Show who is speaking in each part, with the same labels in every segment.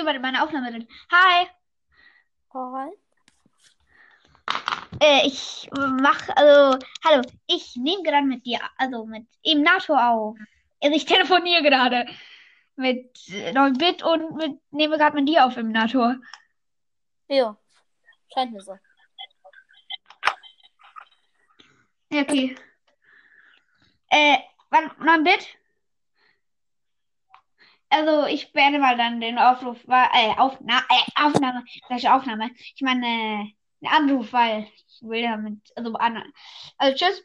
Speaker 1: jemand in meiner Aufnahme drin. Hi.
Speaker 2: Hi.
Speaker 1: Äh, ich mach, also, hallo, ich nehme gerade mit dir, also mit im NATO auf. Also ich telefoniere gerade mit 9-Bit und mit, nehme gerade mit dir auf im NATO.
Speaker 2: Ja, scheint mir so.
Speaker 1: Okay. Äh, wann, 9-Bit? Also, ich beende mal dann den Aufruf, äh, Aufna äh, Aufnahme, welche Aufnahme? Ich meine, äh, einen Anruf, weil ich will damit, also, also, tschüss.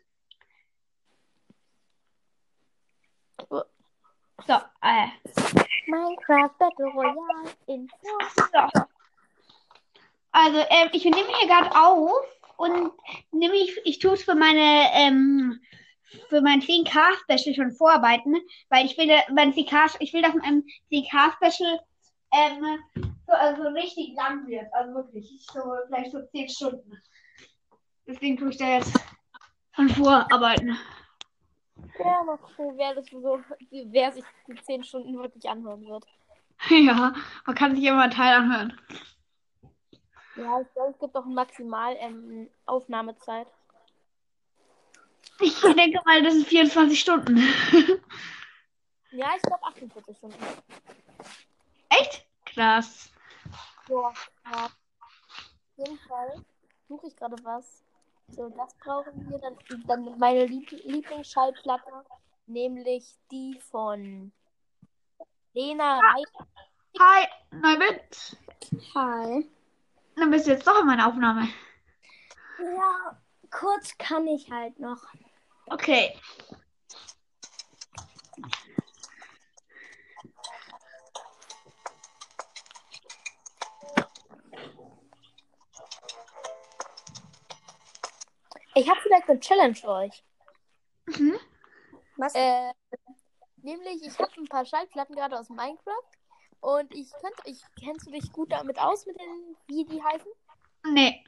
Speaker 1: So, äh,
Speaker 2: Minecraft Battle Royale in
Speaker 1: so. Also, ähm, ich nehme hier gerade auf und nehme ich, ich tue es für meine, ähm, für mein 10K-Special schon vorarbeiten, weil ich will, mein 10K, ich will, dass mein 10K-Special ähm, so, also richtig lang wird. Also wirklich, so vielleicht so 10 Stunden. Deswegen tue ich da jetzt schon vorarbeiten.
Speaker 2: Ja, mal gucken, wer das so, wer sich die 10 Stunden wirklich anhören wird.
Speaker 1: Ja, man kann sich immer einen Teil anhören.
Speaker 2: Ja, ich glaube, es gibt auch maximal ähm, Aufnahmezeit.
Speaker 1: Ich denke mal, das sind 24 Stunden.
Speaker 2: Ja, ich glaube 48 Stunden.
Speaker 1: Echt? Krass.
Speaker 2: Ja, ja. Auf jeden Fall suche ich gerade was. So, das brauchen wir. Dann, dann meine Lieb Lieblingsschallplatte, nämlich die von Lena Reit.
Speaker 1: Hi, Neubit.
Speaker 2: Hi.
Speaker 1: Dann bist du jetzt doch in meiner Aufnahme.
Speaker 2: Ja, kurz kann ich halt noch.
Speaker 1: Okay.
Speaker 2: Ich habe vielleicht eine Challenge für euch.
Speaker 1: Mhm.
Speaker 2: Was? Äh, nämlich, ich habe ein paar Schallplatten gerade aus Minecraft. Und ich könnte, ich kennst du dich gut damit aus, mit den, wie die heißen?
Speaker 1: Nee.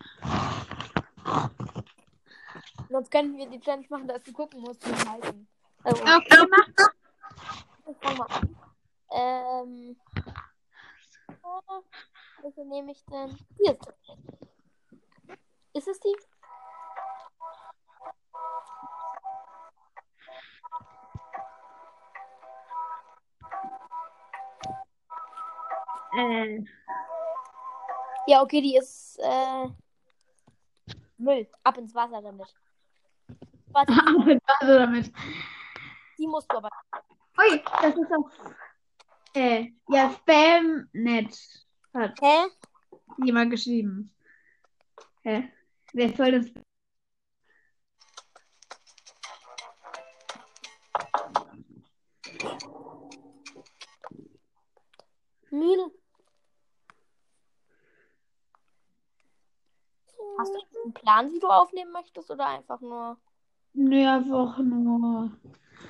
Speaker 2: Sonst könnten wir die Challenge machen, dass du gucken musst, wie die heißen. Also,
Speaker 1: Okay, mach.
Speaker 2: ich fang mal an. Ähm. äh, Welche nehme ich denn? Hier ist sie. Ist es die?
Speaker 1: Äh,
Speaker 2: Ja, okay, die ist äh, Müll. Ab ins Wasser damit. Warte,
Speaker 1: aber also damit.
Speaker 2: die musst du aber.
Speaker 1: Ui, das ist auf. Äh, ja, Spamnet hat
Speaker 2: Hä?
Speaker 1: jemand geschrieben. Hä? Wer soll das?
Speaker 2: Müll. Hast du einen Plan, wie du aufnehmen möchtest, oder einfach nur.
Speaker 1: Nee, einfach nur.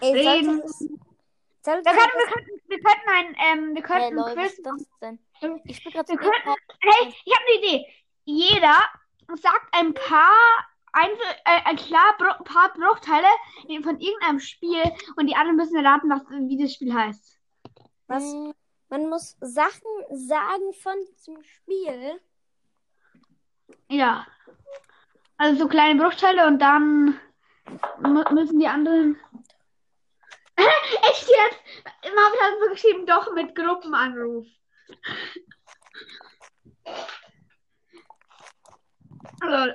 Speaker 2: Ey,
Speaker 1: Reden.
Speaker 2: sollte
Speaker 1: Wir könnten, wir könnten, wir könnten ein, ähm, wir
Speaker 2: Hey,
Speaker 1: könnten
Speaker 2: Leute, was
Speaker 1: Quiz
Speaker 2: ist
Speaker 1: machen.
Speaker 2: Ich spiele gerade
Speaker 1: Wir könnten, hey, ich habe eine Idee. Jeder sagt ein paar, Einzel, äh, ein klar, Bru paar Bruchteile von irgendeinem Spiel und die anderen müssen erraten, was, wie das Spiel heißt.
Speaker 2: Was? Man muss Sachen sagen von diesem Spiel.
Speaker 1: Ja. Also so kleine Bruchteile und dann mu müssen die anderen. Echt jetzt? Marvin hat so geschrieben, doch mit Gruppenanruf. Also.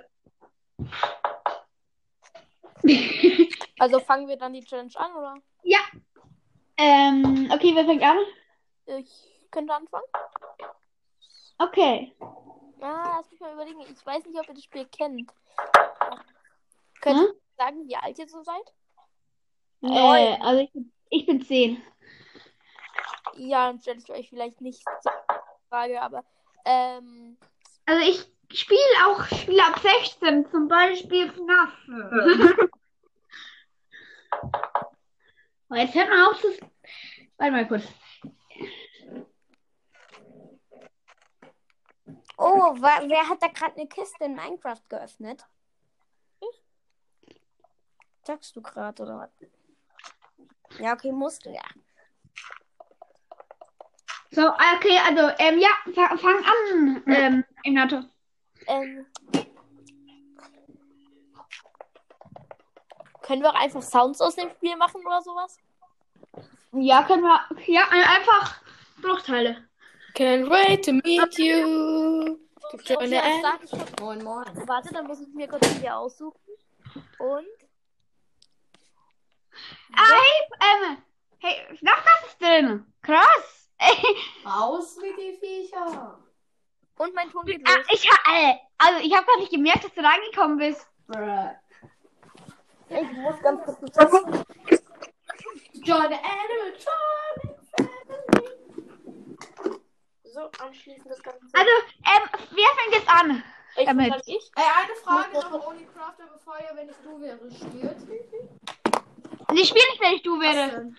Speaker 2: Also fangen wir dann die Challenge an, oder?
Speaker 1: ja. Ähm, okay, wer fängt an?
Speaker 2: Ich könnte anfangen.
Speaker 1: Okay.
Speaker 2: Ah, lass mich mal überlegen. Ich weiß nicht, ob ihr das Spiel kennt. Könnt
Speaker 1: Hm?
Speaker 2: Sagen, wie alt ihr so seid?
Speaker 1: Äh, also ich, bin- ich bin 10.
Speaker 2: Ja, dann stelle ich euch vielleicht nicht so Frage, aber ähm,
Speaker 1: Also ich spiele auch Spiele ab 16, zum Beispiel FNAF. Aber jetzt hört man auf zu... Warte mal kurz.
Speaker 2: Oh, wa wer hat da gerade eine Kiste in Minecraft geöffnet? Sagst du gerade, oder was? Ja, okay, musst du, ja.
Speaker 1: So, okay, also, ähm, ja, fa- fang an, ähm, Ignato.
Speaker 2: Ähm, können wir auch einfach Sounds aus dem Spiel machen oder sowas?
Speaker 1: Ja, können wir, ja, ein- einfach Bruchteile.
Speaker 3: Can't wait to meet you.
Speaker 2: Okay, ich schon.
Speaker 3: Moin, moin.
Speaker 2: Warte, dann muss ich mir kurz hier aussuchen. Und
Speaker 1: hey, ähm, hey, noch was ist drin? Krass.
Speaker 3: Raus mit die Viecher.
Speaker 2: Und mein Ton geht
Speaker 1: ah,
Speaker 2: los.
Speaker 1: ich äh, also, ich habe gar nicht gemerkt, dass du reingekommen bist.
Speaker 3: Bruh.
Speaker 2: Ich muss ganz kurz sagen.
Speaker 3: Join the animatronic family.
Speaker 2: So, anschließend das Ganze.
Speaker 1: Also, ähm, wer fängt jetzt an?
Speaker 2: ich,
Speaker 1: damit.
Speaker 2: kann ich.
Speaker 3: Ey, eine Frage noch, Only Crafter, bevor ihr, wenn ich du wäre, spielt.
Speaker 1: Ich spiele nicht, wenn ich du wäre.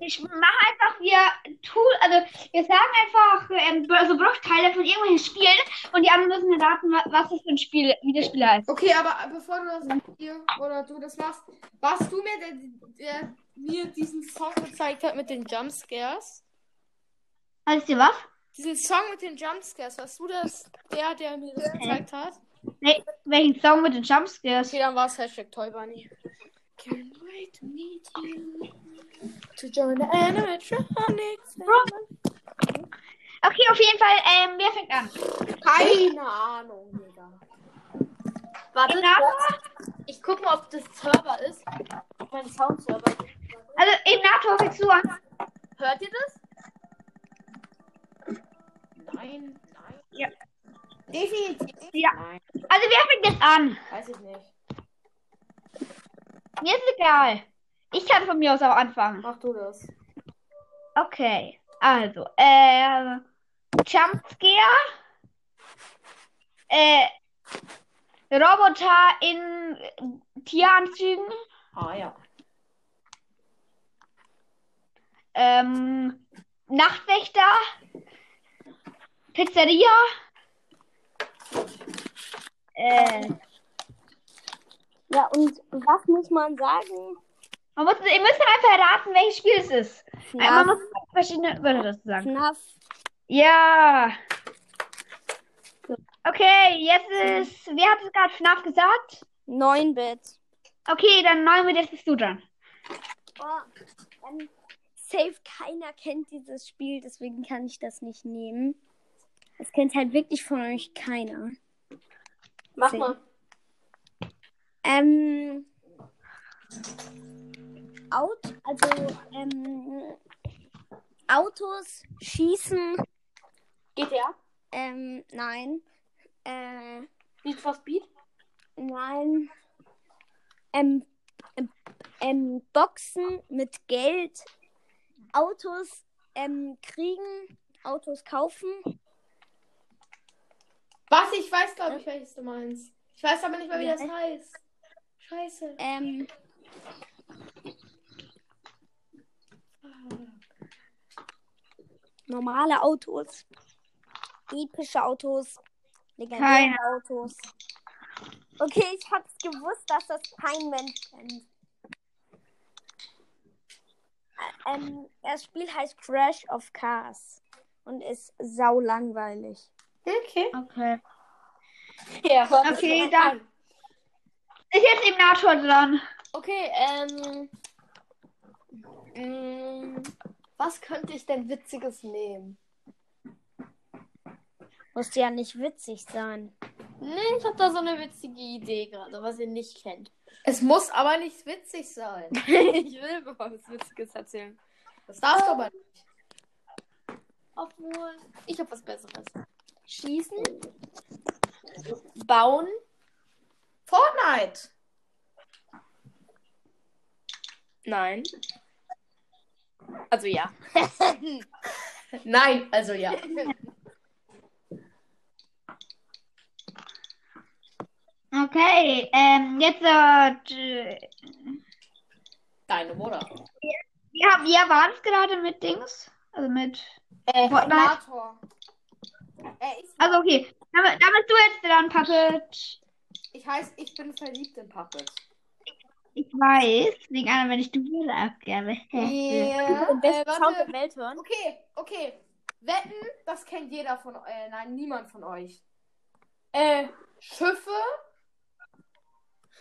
Speaker 1: Ich mache einfach, wir tun, also wir sagen einfach ähm, so Bruchteile von irgendwelchen Spielen und die anderen müssen raten, wa- was das für ein Spiel, wie das Spiel heißt.
Speaker 3: Okay, aber bevor du das hier oder du das machst, warst du mir, der, der mir diesen Song gezeigt hat mit den Jumpscares?
Speaker 1: Weißt du was?
Speaker 3: Diesen Song mit den Jumpscares, warst du das, der, der mir das gezeigt hat?
Speaker 1: Nee, welchen Song mit den Jumpscares?
Speaker 3: Okay, dann war es Hashtag Toy Bunny. Can't wait to meet you. To join the animatronics.
Speaker 1: Okay, auf jeden Fall, ähm, wer fängt an?
Speaker 3: Keine Ahnung, Digga.
Speaker 2: Warte,
Speaker 1: Ignator?
Speaker 2: ich guck mal, ob das Server ist. Ob mein Soundserver ist.
Speaker 1: Also, Ignator, fängst du an?
Speaker 2: Hört ihr das?
Speaker 3: Nein, nein.
Speaker 1: Ja.
Speaker 3: Definitiv.
Speaker 1: Ja.
Speaker 3: Nein,
Speaker 1: Also, wer fängt jetzt an?
Speaker 3: weiß ich nicht.
Speaker 1: Mir ist egal. Ich kann von mir aus auch anfangen.
Speaker 3: Mach du das.
Speaker 1: Okay, also, äh, Jumpscare, äh, Roboter in Tieranzügen,
Speaker 3: Ah ja.
Speaker 1: ähm, Nachtwächter, Pizzeria, äh,
Speaker 2: Ja, und was muss man sagen?
Speaker 1: man muss, ihr müsst einfach erraten, welches Spiel es ist. Äh, Man
Speaker 2: FNAF.
Speaker 1: muss verschiedene Wörter dazu sagen.
Speaker 2: FNAF.
Speaker 1: Ja. Okay, jetzt ist, wer hat es gerade FNAF gesagt?
Speaker 2: 9-Bit.
Speaker 1: Okay, dann neun mit, jetzt bist du dran.
Speaker 2: Oh, ähm, safe keiner kennt dieses Spiel, deswegen kann ich das nicht nehmen. Es kennt halt wirklich von euch keiner.
Speaker 3: Mach
Speaker 2: Zehn.
Speaker 3: mal.
Speaker 2: Ähm. Out, also, ähm, Autos schießen,
Speaker 3: GTA?
Speaker 2: ähm, nein. Äh,
Speaker 3: Need for Speed?
Speaker 2: nein. Ähm, ähm, ähm, Boxen mit Geld, Autos, ähm, kriegen, Autos kaufen.
Speaker 3: Was? Ich weiß, glaube ich, welches du meinst. Ich weiß aber nicht mehr, wie
Speaker 2: Ja.
Speaker 3: das heißt. Scheiße.
Speaker 2: Ähm, normale Autos, epische Autos, legendäre
Speaker 1: Keine.
Speaker 2: Autos. Okay, ich hab's gewusst, dass das kein Mensch kennt. Ähm, das Spiel heißt Crash of Cars und ist sau langweilig.
Speaker 3: Okay.
Speaker 1: Okay.
Speaker 3: Ja,
Speaker 1: Okay, dann ist jetzt Ignator dran.
Speaker 2: Okay, ähm. mm, Was könnte ich denn Witziges nehmen? Muss ja nicht witzig sein.
Speaker 3: Nee, ich habe da so eine witzige Idee gerade, was ihr nicht kennt. Es muss aber nicht witzig sein.
Speaker 2: ich will was Witziges erzählen.
Speaker 3: Das darfst du aber nicht.
Speaker 2: Obwohl, ich habe was Besseres. Schießen, bauen,
Speaker 3: Fortnite.
Speaker 2: nein. Also ja.
Speaker 3: Nein, also ja.
Speaker 1: Okay, ähm, jetzt, äh,
Speaker 3: Deine Mutter.
Speaker 1: ja, wie war es gerade mit Dings? Also mit,
Speaker 3: Äh,
Speaker 1: Fortnite? Also okay, damit, damit du jetzt dran, Puppet.
Speaker 3: Ich heiße, ich bin verliebt in Puppet.
Speaker 1: Ich weiß, wegen einer, wenn ich du wäre, Abgabe.
Speaker 3: Ja,
Speaker 2: Den besten
Speaker 3: äh, warte.
Speaker 2: Welt hören.
Speaker 3: Okay, okay. Wetten, das kennt jeder von euch. Äh, nein, niemand von euch. Äh, Schiffe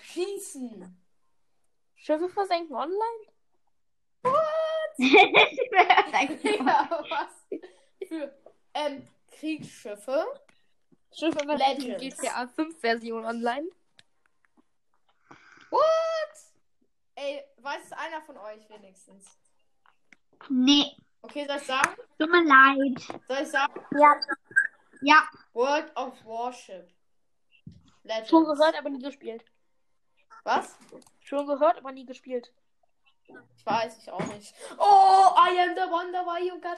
Speaker 3: schießen.
Speaker 2: Schiffe versenken online?
Speaker 3: ja, was? Für ähm, Kriegsschiffe.
Speaker 2: Schiffe versenken
Speaker 3: Legends.
Speaker 2: GTA 5 Version online?
Speaker 3: What? Ey, weiß es einer von euch wenigstens?
Speaker 1: nee,
Speaker 3: Okay, soll ich sagen?
Speaker 1: tut mir leid.
Speaker 3: Soll ich sagen?
Speaker 2: Ja.
Speaker 1: Ja,
Speaker 3: World of Warship. Legends.
Speaker 2: Schon gehört, aber nie gespielt.
Speaker 3: Was?
Speaker 2: Schon gehört, aber nie gespielt.
Speaker 3: Ich weiß, ich auch nicht. Oh, I am the wonder why you got.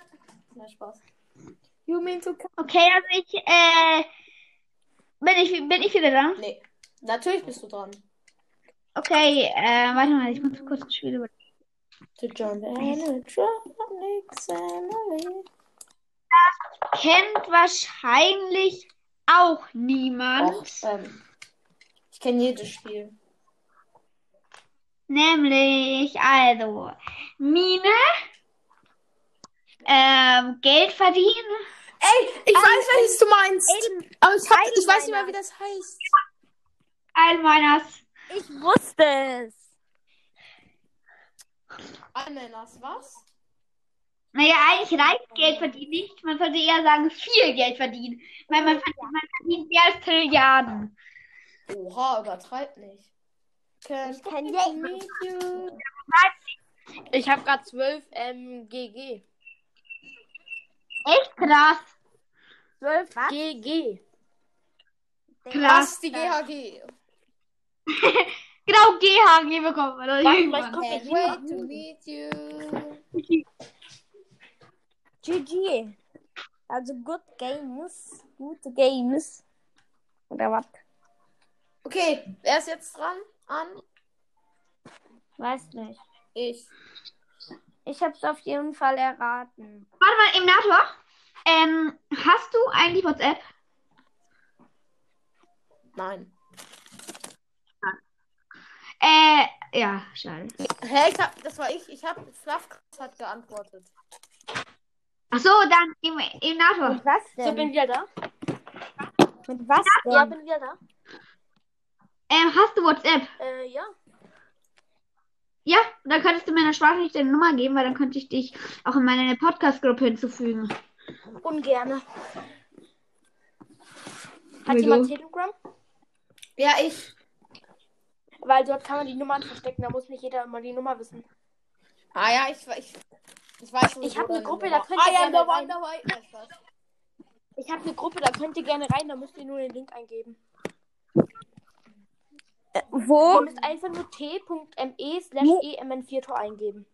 Speaker 3: Na, Spaß. You mean to come?
Speaker 1: okay, also ich, äh, bin ich, bin ich wieder dran?
Speaker 3: Nee. Natürlich bist du dran.
Speaker 1: Okay, äh, warte mal, ich muss kurz das Spiel über.
Speaker 3: To join the animatronic family.
Speaker 1: Kennt wahrscheinlich auch niemand.
Speaker 3: Och, ähm, ich kenne jedes Spiel.
Speaker 1: Nämlich, also, Mine, ähm, Geld verdienen.
Speaker 3: Ey, ich weiß, welches du meinst.
Speaker 2: Eben,
Speaker 3: Aber ich, hab, ich weiß nicht mehr, wie das heißt.
Speaker 1: All meines.
Speaker 2: ich wusste es.
Speaker 3: Almenas, was?
Speaker 1: Naja, eigentlich reicht Geld verdienen nicht. Man sollte eher sagen, viel Geld verdienen. Weil man, verdient- man verdient mehr als Trilliarden.
Speaker 3: Oha, übertreib nicht. Can
Speaker 2: Ich jeden.
Speaker 3: meet you?
Speaker 2: Ich habe gerade 12 ähm, GG.
Speaker 1: Echt krass.
Speaker 2: 12 GG.
Speaker 1: Krass.
Speaker 3: Was, die GHG?
Speaker 1: Genau, GHG bekommen wir. Das
Speaker 2: Warte, vielleicht kommt
Speaker 3: Can't wait to meet you.
Speaker 2: GG. Also good games. Gute games. Oder was?
Speaker 3: Okay, wer ist jetzt dran? An?
Speaker 2: Weiß nicht.
Speaker 3: Ich.
Speaker 2: Ich hab's auf jeden Fall erraten.
Speaker 1: Warte mal, Emnator. Ähm, hast du eigentlich WhatsApp?
Speaker 3: Nein.
Speaker 1: Äh, ja, schade.
Speaker 3: Hä, ich hab, das war ich. Ich hab, Fluff hat geantwortet.
Speaker 1: Ach so, dann Em Emnator.
Speaker 2: was
Speaker 3: denn?
Speaker 2: So, bin wieder da?
Speaker 4: Mit was
Speaker 2: Ja,
Speaker 4: denn?
Speaker 2: bin wieder da.
Speaker 1: Ähm, hast du WhatsApp?
Speaker 2: Äh, ja.
Speaker 1: Ja, dann könntest du mir eine Sprachnachricht deine Nummer geben, weil dann könnte ich dich auch in meine Podcast-Gruppe hinzufügen.
Speaker 2: Ungerne. Hat
Speaker 1: Wieso?
Speaker 2: jemand Telegram?
Speaker 3: Ja, ich.
Speaker 2: Weil dort kann man die Nummern verstecken, da muss nicht jeder immer die Nummer wissen.
Speaker 3: Ah ja, ich, ich, ich weiß
Speaker 2: Ich hab
Speaker 3: sowieso
Speaker 2: eine Gruppe, da könnt ihr
Speaker 3: I am the
Speaker 2: gerne rein. Ich habe eine Gruppe, da könnt ihr gerne rein, da müsst ihr nur den Link eingeben.
Speaker 4: Wo?
Speaker 2: Ihr müsst einfach nur t.me slash emn4tor eingeben.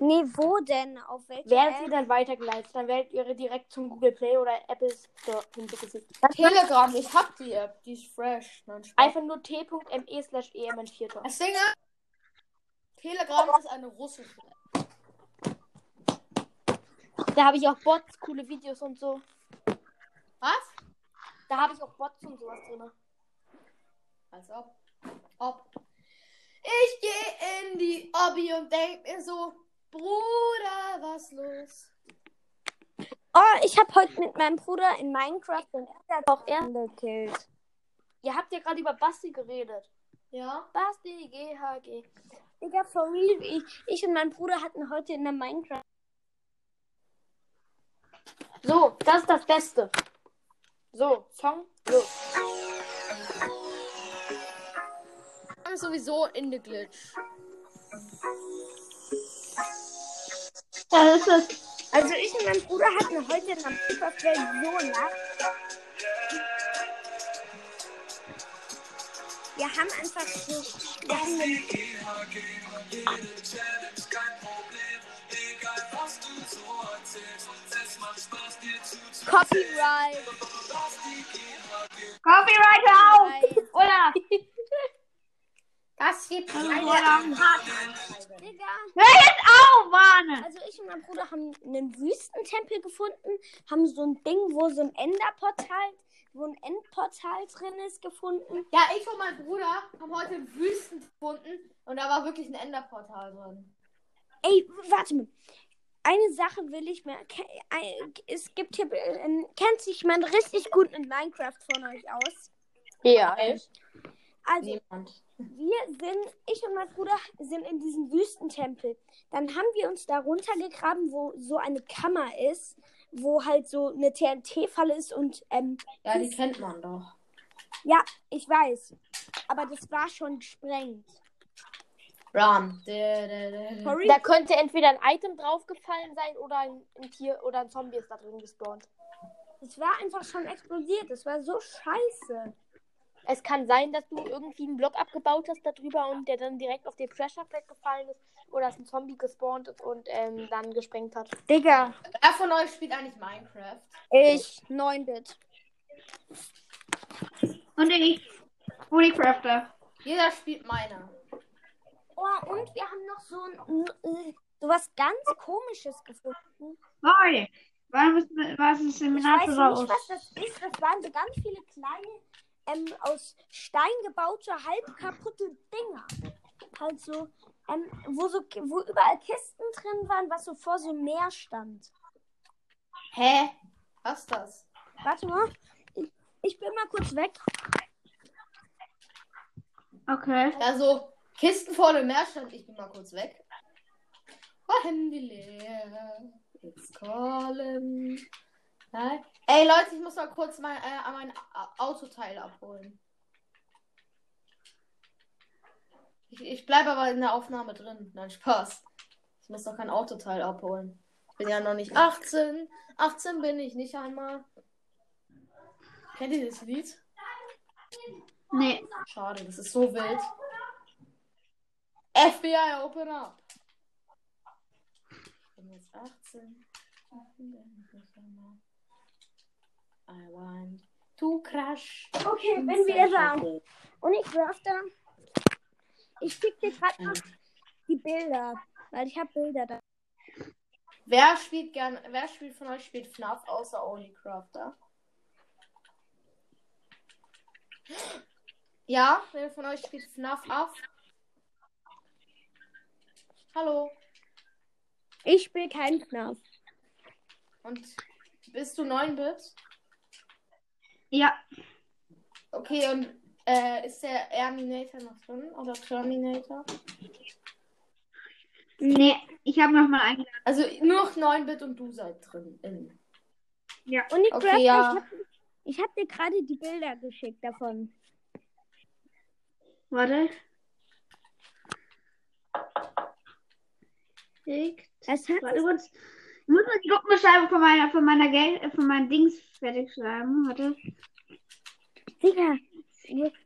Speaker 4: Nee, wo denn? Auf welcher
Speaker 2: Werdet ihr
Speaker 4: App?
Speaker 2: dann weitergeleitet, dann werdet ihr direkt zum Google Play oder Apple Store hinzugefügt.
Speaker 3: Telegram, ich hab die App. Die ist fresh. Nein.
Speaker 2: Einfach nur t.me slash emn4tor.
Speaker 3: Das Ding ist, Telegram ist eine russische App.
Speaker 2: Da habe ich auch Bots, coole Videos und so.
Speaker 3: Was?
Speaker 2: Da habe ich auch Bots und sowas drin.
Speaker 3: Als ob. Ob. Ich gehe in die Obby und denk mir so, Bruder, was los?
Speaker 4: Oh, ich habe heute mit meinem Bruder in Minecraft den
Speaker 2: Auch er.
Speaker 4: Gekillt.
Speaker 2: Ihr habt ja gerade über Basti geredet.
Speaker 3: Ja?
Speaker 2: Basti, GHG.
Speaker 4: Digga, for real. Ich, ich und mein Bruder hatten heute in der Minecraft.
Speaker 2: So, das ist das Beste. So, Song, los.
Speaker 3: I'm sowieso in the glitch.
Speaker 1: Das ist.
Speaker 4: Also ich und mein Bruder hatten heute in der so Nacht. Wir haben einfach so. Wir haben eine Copyright.
Speaker 1: Copyright auf! Oder?
Speaker 3: Das gibt
Speaker 1: Oder?
Speaker 4: Digga.
Speaker 1: Hör jetzt auf, Mann!
Speaker 4: Also ich und mein Bruder haben einen Wüstentempel gefunden, haben so ein Ding, wo so ein Enderportal, wo ein Endportal drin ist, gefunden.
Speaker 3: Ja, ich und mein Bruder haben heute einen Wüsten gefunden und da war wirklich ein Enderportal drin.
Speaker 4: Ey, warte mal. eine Sache will ich mir. Es gibt hier. ähm, Kennt sich jemand richtig gut mit Minecraft von euch aus?
Speaker 2: Ja.
Speaker 4: Also,
Speaker 3: Niemand.
Speaker 4: Wir sind, ich und mein Bruder sind in diesem Wüstentempel. Dann haben wir uns da runtergegraben, wo so eine Kammer ist, wo halt so eine TNT-Falle ist und, ähm,
Speaker 3: Ja, die kennt man doch.
Speaker 4: ja, ich weiß. Aber das war schon gesprengt. Sorry?
Speaker 2: Da könnte entweder ein Item draufgefallen sein oder ein, ein Tier oder ein Zombie ist da drin gespawnt.
Speaker 4: Das war einfach schon explodiert. Das war so scheiße.
Speaker 2: Es kann sein, dass du irgendwie einen Block abgebaut hast darüber und der dann direkt auf den Pressure Plate gefallen ist oder dass ein Zombie gespawnt ist und ähm, dann gesprengt hat.
Speaker 4: Digga,
Speaker 3: Wer von euch spielt eigentlich Minecraft?
Speaker 4: ich 9-Bit.
Speaker 1: Und ich. Crafter.
Speaker 3: Jeder spielt meine.
Speaker 4: Oh, und wir haben noch so, ein, so was ganz Komisches gefunden.
Speaker 1: Warte. Was ist, was ist
Speaker 4: Ich weiß nicht,
Speaker 1: aus?
Speaker 4: was das ist. Das waren so ganz viele kleine, ähm, aus Stein gebaute, halb kaputte Dinger. Halt so, ähm, wo so, wo überall Kisten drin waren, was so vor so einem Meer stand.
Speaker 3: Hä? Was ist das?
Speaker 4: Warte mal. Ich, ich bin mal kurz weg.
Speaker 1: Okay.
Speaker 3: Ja, so Kisten vor dem Meer stand. Ich bin mal kurz weg. Oh, Handy leer. It's calling. Nein. Ey, Leute, ich muss mal kurz mein, äh, mein Autoteil abholen. Ich, ich bleibe aber in der Aufnahme drin. Nein, Spaß. Ich muss doch kein Autoteil abholen. Bin ja noch nicht 18. 18 bin ich nicht einmal. Kennt ihr das Lied?
Speaker 1: Nee.
Speaker 3: Schade, das ist so wild. FBI, open up. Ich bin jetzt 18. I want to crash.
Speaker 4: Okay, bin wieder da. Und ich werf da. Ich schick dir gerade noch die Bilder. Weil ich habe Bilder da.
Speaker 3: Wer spielt gern, wer spielt von euch spielt FNAF außer Only Crafter? Ja, wer von euch spielt FNAF ab? Hallo.
Speaker 4: Ich spiele keinen FNAF.
Speaker 3: Und bist du 9-Bit?
Speaker 1: Ja.
Speaker 3: Okay, und äh, ist der Terminator noch drin? Oder Terminator?
Speaker 1: Nee. Ich habe noch mal eingeladen.
Speaker 3: Also nur noch 9-Bit und du seid drin. In.
Speaker 4: Und ich,
Speaker 3: Okay, ja.
Speaker 4: ich habe hab dir gerade die Bilder geschickt davon.
Speaker 1: Warte. Schickt.
Speaker 4: Das hat
Speaker 1: Warte. Ich muss die Gruppenbeschreibung von meiner, von meiner Geld, äh, von meinen Dings fertig schreiben. Warte.
Speaker 4: Digga,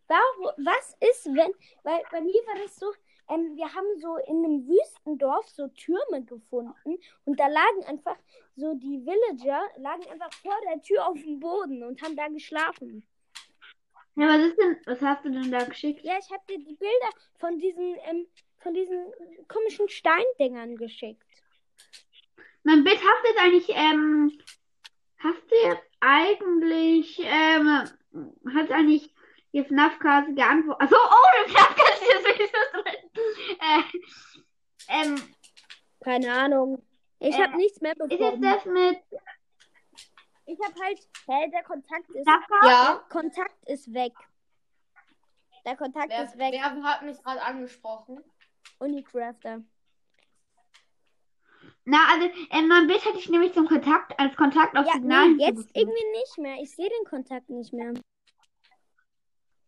Speaker 4: warum, was ist, wenn, weil bei mir war das so, ähm, wir haben so in einem Wüstendorf so Türme gefunden und da lagen einfach so die Villager, lagen einfach vor der Tür auf dem Boden und haben da geschlafen.
Speaker 1: Ja, was ist denn, was hast du denn da geschickt?
Speaker 4: Ja, ich habe dir die Bilder von diesen, ähm, von diesen komischen Steindingern geschickt.
Speaker 1: Mein du jetzt eigentlich, ähm, hast du jetzt eigentlich, ähm, hat eigentlich die FNAF-Karte geantwortet? Achso, oh, die FNAF-Karte ist sowieso drin. Äh, ähm,
Speaker 4: Keine Ahnung. Ich
Speaker 1: Äh,
Speaker 4: habe nichts mehr
Speaker 1: ist jetzt
Speaker 4: bekommen.
Speaker 1: das mit
Speaker 4: Ich habe halt, hä, der Kontakt ist,
Speaker 1: FNAF-Karte?
Speaker 3: Ja.
Speaker 4: Kontakt ist weg. Der Kontakt
Speaker 3: Wer,
Speaker 4: ist weg.
Speaker 3: wer hat mich gerade angesprochen?
Speaker 4: Unicrafter.
Speaker 1: Na, also, ähm, mein Bild hatte ich nämlich zum Kontakt, als Kontakt auf
Speaker 4: Ja,
Speaker 1: Signal
Speaker 4: nee, jetzt irgendwie nicht mehr. Ich sehe den Kontakt nicht mehr.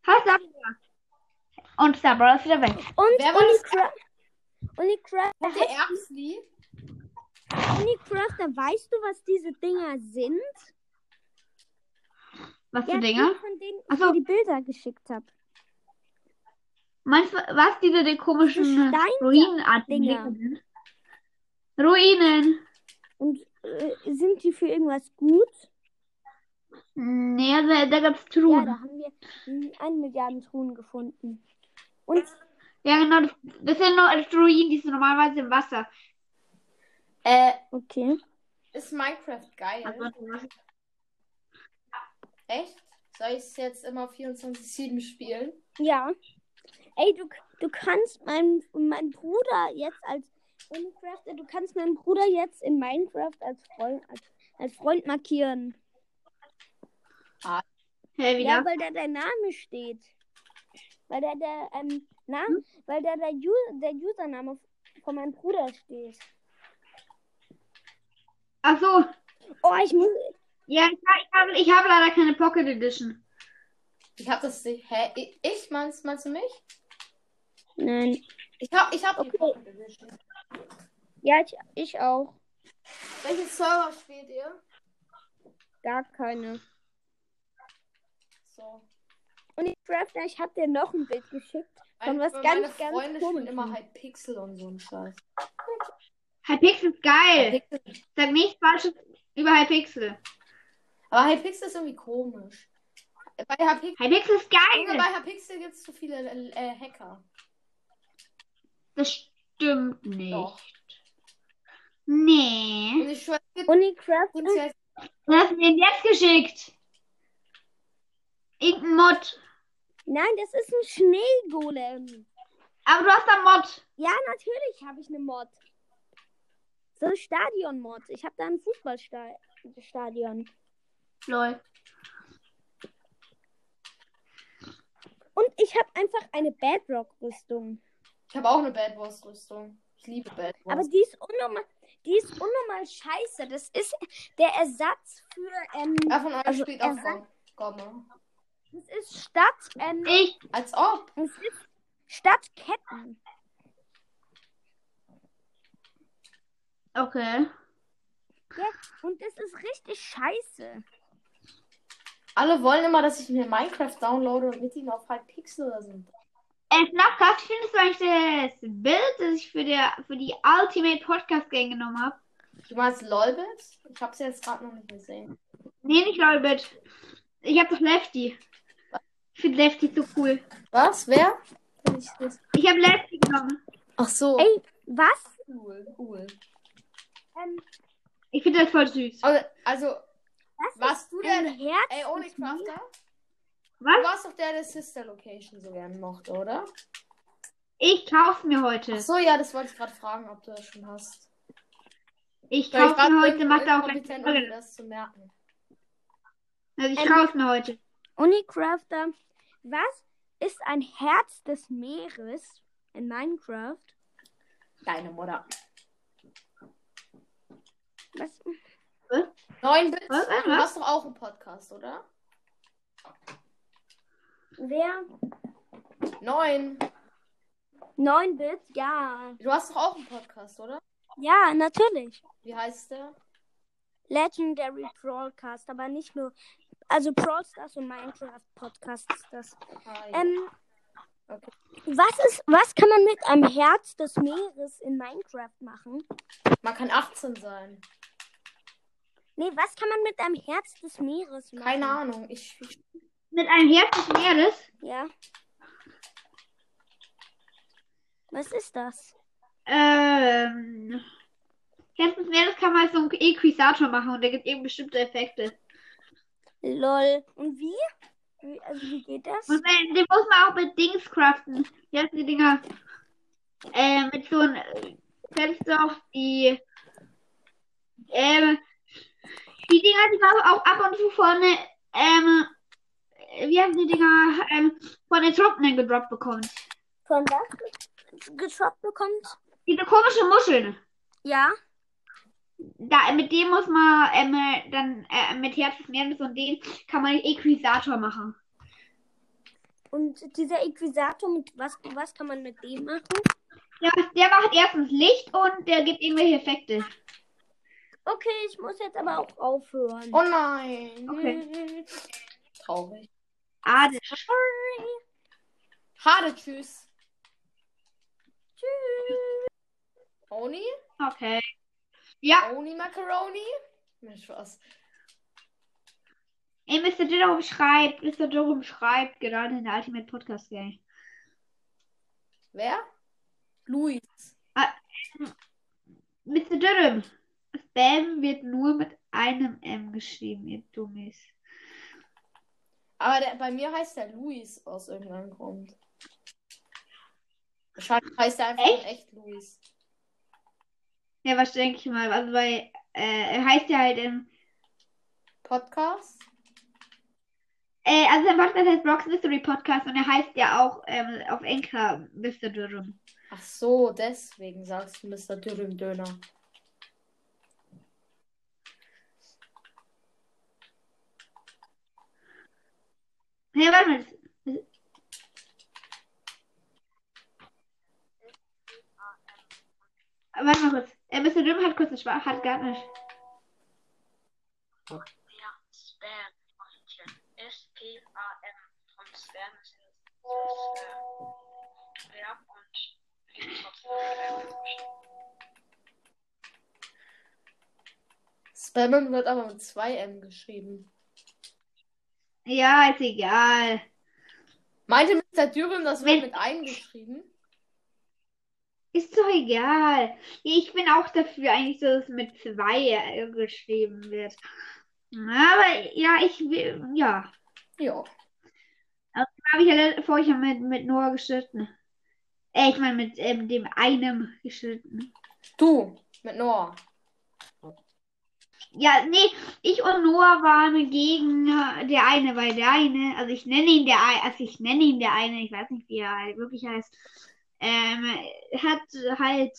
Speaker 1: Hast du Und Starbrawl ist wieder weg.
Speaker 4: Und
Speaker 3: Wer war das?
Speaker 4: Unicra Unicrafter,
Speaker 3: Der Erbsli?
Speaker 4: Unicrafter, weißt du, was diese Dinger sind?
Speaker 1: Was
Speaker 4: Ja,
Speaker 1: für Dinger?
Speaker 4: die, von denen
Speaker 1: Ach
Speaker 4: ich dir die Bilder geschickt habe.
Speaker 1: Meinst du, was diese die komischen.
Speaker 4: Dinger
Speaker 1: sind? Ruinen.
Speaker 4: Und äh, sind die für irgendwas gut?
Speaker 1: Nee, da, da gab's
Speaker 4: Ja,
Speaker 1: Truhen.
Speaker 4: da haben wir eine Milliarde Truhen gefunden. Und
Speaker 1: Ja, genau. Das, das sind nur Ruinen, die sind normalerweise im Wasser.
Speaker 3: Äh,
Speaker 4: okay.
Speaker 3: ist Minecraft geil?
Speaker 1: Also,
Speaker 3: Echt? Soll ich es jetzt immer 24-7 spielen?
Speaker 4: Ja. Ey, du, du kannst meinen mein Bruder jetzt als Unicrafter, du kannst meinen Bruder jetzt in Minecraft als Freund, als, als Freund markieren.
Speaker 1: Hä, wie
Speaker 4: Ja,
Speaker 1: das?
Speaker 4: weil da dein Name steht. Weil da der, ähm, Name, weil da der, der Username von meinem Bruder steht.
Speaker 1: Ach so.
Speaker 4: Oh, ich muss.
Speaker 1: Ja, ich, ich habe ich habe leider keine Pocket Edition.
Speaker 3: Ich hab das. Hä? Ich? Meinst, meinst du mich?
Speaker 4: Nein.
Speaker 3: Ich hab, ich hab die
Speaker 4: Okay.
Speaker 3: Pocket Edition.
Speaker 4: Ja, ich, ich auch.
Speaker 3: Welchen Server spielt ihr?
Speaker 4: Gar keine.
Speaker 3: So.
Speaker 4: Unicrafter, ich hab dir noch ein Bild geschickt. Von was ganz,
Speaker 3: meine
Speaker 4: ganz
Speaker 3: Freunde spielen
Speaker 4: Komischem.
Speaker 3: immer halt Pixel und so ein Scheiß.
Speaker 1: Hypixel ist geil.
Speaker 3: Hypixel.
Speaker 1: Sag nichts Falsches über Hypixel.
Speaker 3: Aber Hypixel ist irgendwie komisch. Bei Hypixel,
Speaker 1: Hypixel ist geil.
Speaker 3: bei Hypixel gibt es zu viele äh, Hacker.
Speaker 1: Das stimmt nicht.
Speaker 3: Doch.
Speaker 1: Nee.
Speaker 3: Jetzt
Speaker 1: Du hast mir den jetzt geschickt. Irgendein Mod.
Speaker 4: nein, das ist ein Schneegolem.
Speaker 1: Aber du hast da Mod.
Speaker 4: Ja, natürlich habe ich eine Mod. So ein Stadion-Mod. Ich habe da ein Fußballstadion.
Speaker 1: Lol.
Speaker 4: Und ich habe einfach eine Bedrock-Rüstung.
Speaker 3: Ich habe auch eine Bad Wars Rüstung. Ich liebe Bad Wars.
Speaker 4: Aber die ist unnormal, die ist unnormal scheiße. Das ist der Ersatz für, ähm,
Speaker 3: Wer von euch
Speaker 4: also
Speaker 3: spielt auch Gom- Gomme?
Speaker 4: das ist statt, ähm,
Speaker 1: Ich.
Speaker 3: Als ob.
Speaker 4: es ist statt Ketten.
Speaker 1: Okay.
Speaker 4: Ja, und das ist richtig scheiße.
Speaker 3: Alle wollen immer, dass ich mir Minecraft downloade und mit ihnen auf Hypixel sind.
Speaker 1: Äh, Snapcast, findest du eigentlich das Bild, das ich für, der, für die Ultimate Podcast Gang genommen habe?
Speaker 3: Du meinst Lolbit? Ich hab's jetzt gerade noch nicht gesehen.
Speaker 1: Nee, nicht Lolbit. Ich hab doch Lefty. Ich finde Lefty so cool.
Speaker 3: Was? Wer? Ich.
Speaker 1: Ich habe Lefty genommen.
Speaker 3: Ach so.
Speaker 4: Ey, was?
Speaker 3: Cool, cool.
Speaker 4: Ähm,
Speaker 1: Ich finde das voll süß.
Speaker 3: Also, also
Speaker 4: was
Speaker 3: warst du der.
Speaker 4: Herz
Speaker 3: Ey, ohne
Speaker 4: mit
Speaker 3: Crafter? Du
Speaker 1: Was?
Speaker 3: warst doch der, der Sister Location so gerne mochte, oder?
Speaker 1: Ich kauf's mir heute.
Speaker 3: Ach so, ja, das wollte ich gerade fragen, ob du das schon hast.
Speaker 1: Ich kauf's mir heute, macht auch gleich
Speaker 3: um das zu merken.
Speaker 1: Also ich
Speaker 4: Ähm,
Speaker 1: kauf's mir heute.
Speaker 4: Unicrafter, was ist ein Herz des Meeres in Minecraft?
Speaker 3: Deine Mutter.
Speaker 4: Was?
Speaker 3: Neun Bits.
Speaker 1: Was? Was?
Speaker 3: Du hast doch auch einen Podcast, oder?
Speaker 4: Wer?
Speaker 3: Neun.
Speaker 4: 9 Bit? Ja.
Speaker 3: Du hast doch auch einen Podcast, oder?
Speaker 4: Ja, natürlich.
Speaker 3: Wie heißt der?
Speaker 4: Legendary Brawlcast, aber nicht nur. Also Brawl Stars und Minecraft Podcast ist das.
Speaker 3: Ah, ja.
Speaker 4: Ähm,
Speaker 3: Okay.
Speaker 4: was ist, was kann man mit einem Herz des Meeres in Minecraft machen?
Speaker 3: Man kann 18 sein.
Speaker 4: Nee, was kann man mit einem Herz des Meeres machen?
Speaker 3: Keine Ahnung. Ich, ich
Speaker 1: Mit einem Herz des Meeres.
Speaker 4: Ja. Was ist das?
Speaker 1: Ähm. Herz des Meeres kann man so einen Equisator machen und der gibt eben bestimmte Effekte.
Speaker 4: Lol. Und wie? wie also wie geht das?
Speaker 1: Und wenn, den muss man auch mit Dings craften. Wie heißen die Dinger? Äh, mit so einem. Auch die. Ähm. Die Dinger, die man auch ab und zu von. Ähm. Wie heißen die Dinger? Ähm, von den Truppenen gedroppt bekommt.
Speaker 4: Von was getroppt bekommt?
Speaker 1: Diese komischen Muscheln.
Speaker 4: Ja.
Speaker 1: Da, mit dem muss man ähm, äh, dann äh, mit Herz des Meeres und den kann man Equisator machen.
Speaker 4: Und dieser Equisator, mit was, was kann man mit dem machen?
Speaker 1: Ja, der macht erstens Licht und der gibt irgendwelche Effekte.
Speaker 4: Okay, ich muss jetzt aber auch aufhören.
Speaker 3: Oh nein.
Speaker 1: Okay.
Speaker 3: Traurig.
Speaker 1: Ah, das
Speaker 4: Sorry.
Speaker 3: Schade, tschüss.
Speaker 4: Tschüss.
Speaker 3: Oni?
Speaker 1: okay. Ja,
Speaker 3: Oni Macaroni? Na, Spaß.
Speaker 1: ey, Mr. Jerome schreibt, Mr. Jerome schreibt gerade in der Ultimate Podcast Game.
Speaker 3: Wer? Luis.
Speaker 1: Mr. Jerome, Spam wird nur mit einem M geschrieben, ihr Dummies.
Speaker 3: Aber der, bei mir heißt der Luis aus irgendeinem Grund. Wahrscheinlich heißt er einfach
Speaker 1: Echt?
Speaker 3: echt Luis.
Speaker 1: Ja, was denke ich mal? Also bei, äh, er heißt ja halt im,
Speaker 3: Podcast?
Speaker 1: äh, also sein Podcast heißt Brock's Mystery Podcast und er heißt ja auch ähm, auf Enker Mr. Dürüm.
Speaker 3: Ach so, deswegen sagst du Mr. Dürüm Döner.
Speaker 1: Ja, warte mal. Warte mal kurz. Äh, Mr. Dürüm hat kurz eine Sprache, hat gar nicht.
Speaker 5: Ja, Spam. S-P-A-M. Und Spam ist das äh, Verb und.
Speaker 3: Spammen wird aber mit 2M geschrieben.
Speaker 1: Ja, ist egal.
Speaker 3: Meinte Mr. Dürüm, das wird mit eingeschrieben?
Speaker 1: Ist doch egal. Ich bin auch dafür eigentlich, dass es mit zwei äh, geschrieben wird. Aber ja, ich will, ja.
Speaker 3: Ja.
Speaker 1: Habe ich ja vorher mit, mit Noah geschnitten. Äh, ich meine mit ähm, dem einem geschnitten.
Speaker 3: Du, mit Noah.
Speaker 1: Ja, nee, ich und Noah waren gegen äh, der eine, weil der eine, also ich nenne ihn der eine, also ich nenne ihn der eine, ich weiß nicht, wie er halt wirklich heißt, ähm, hat halt,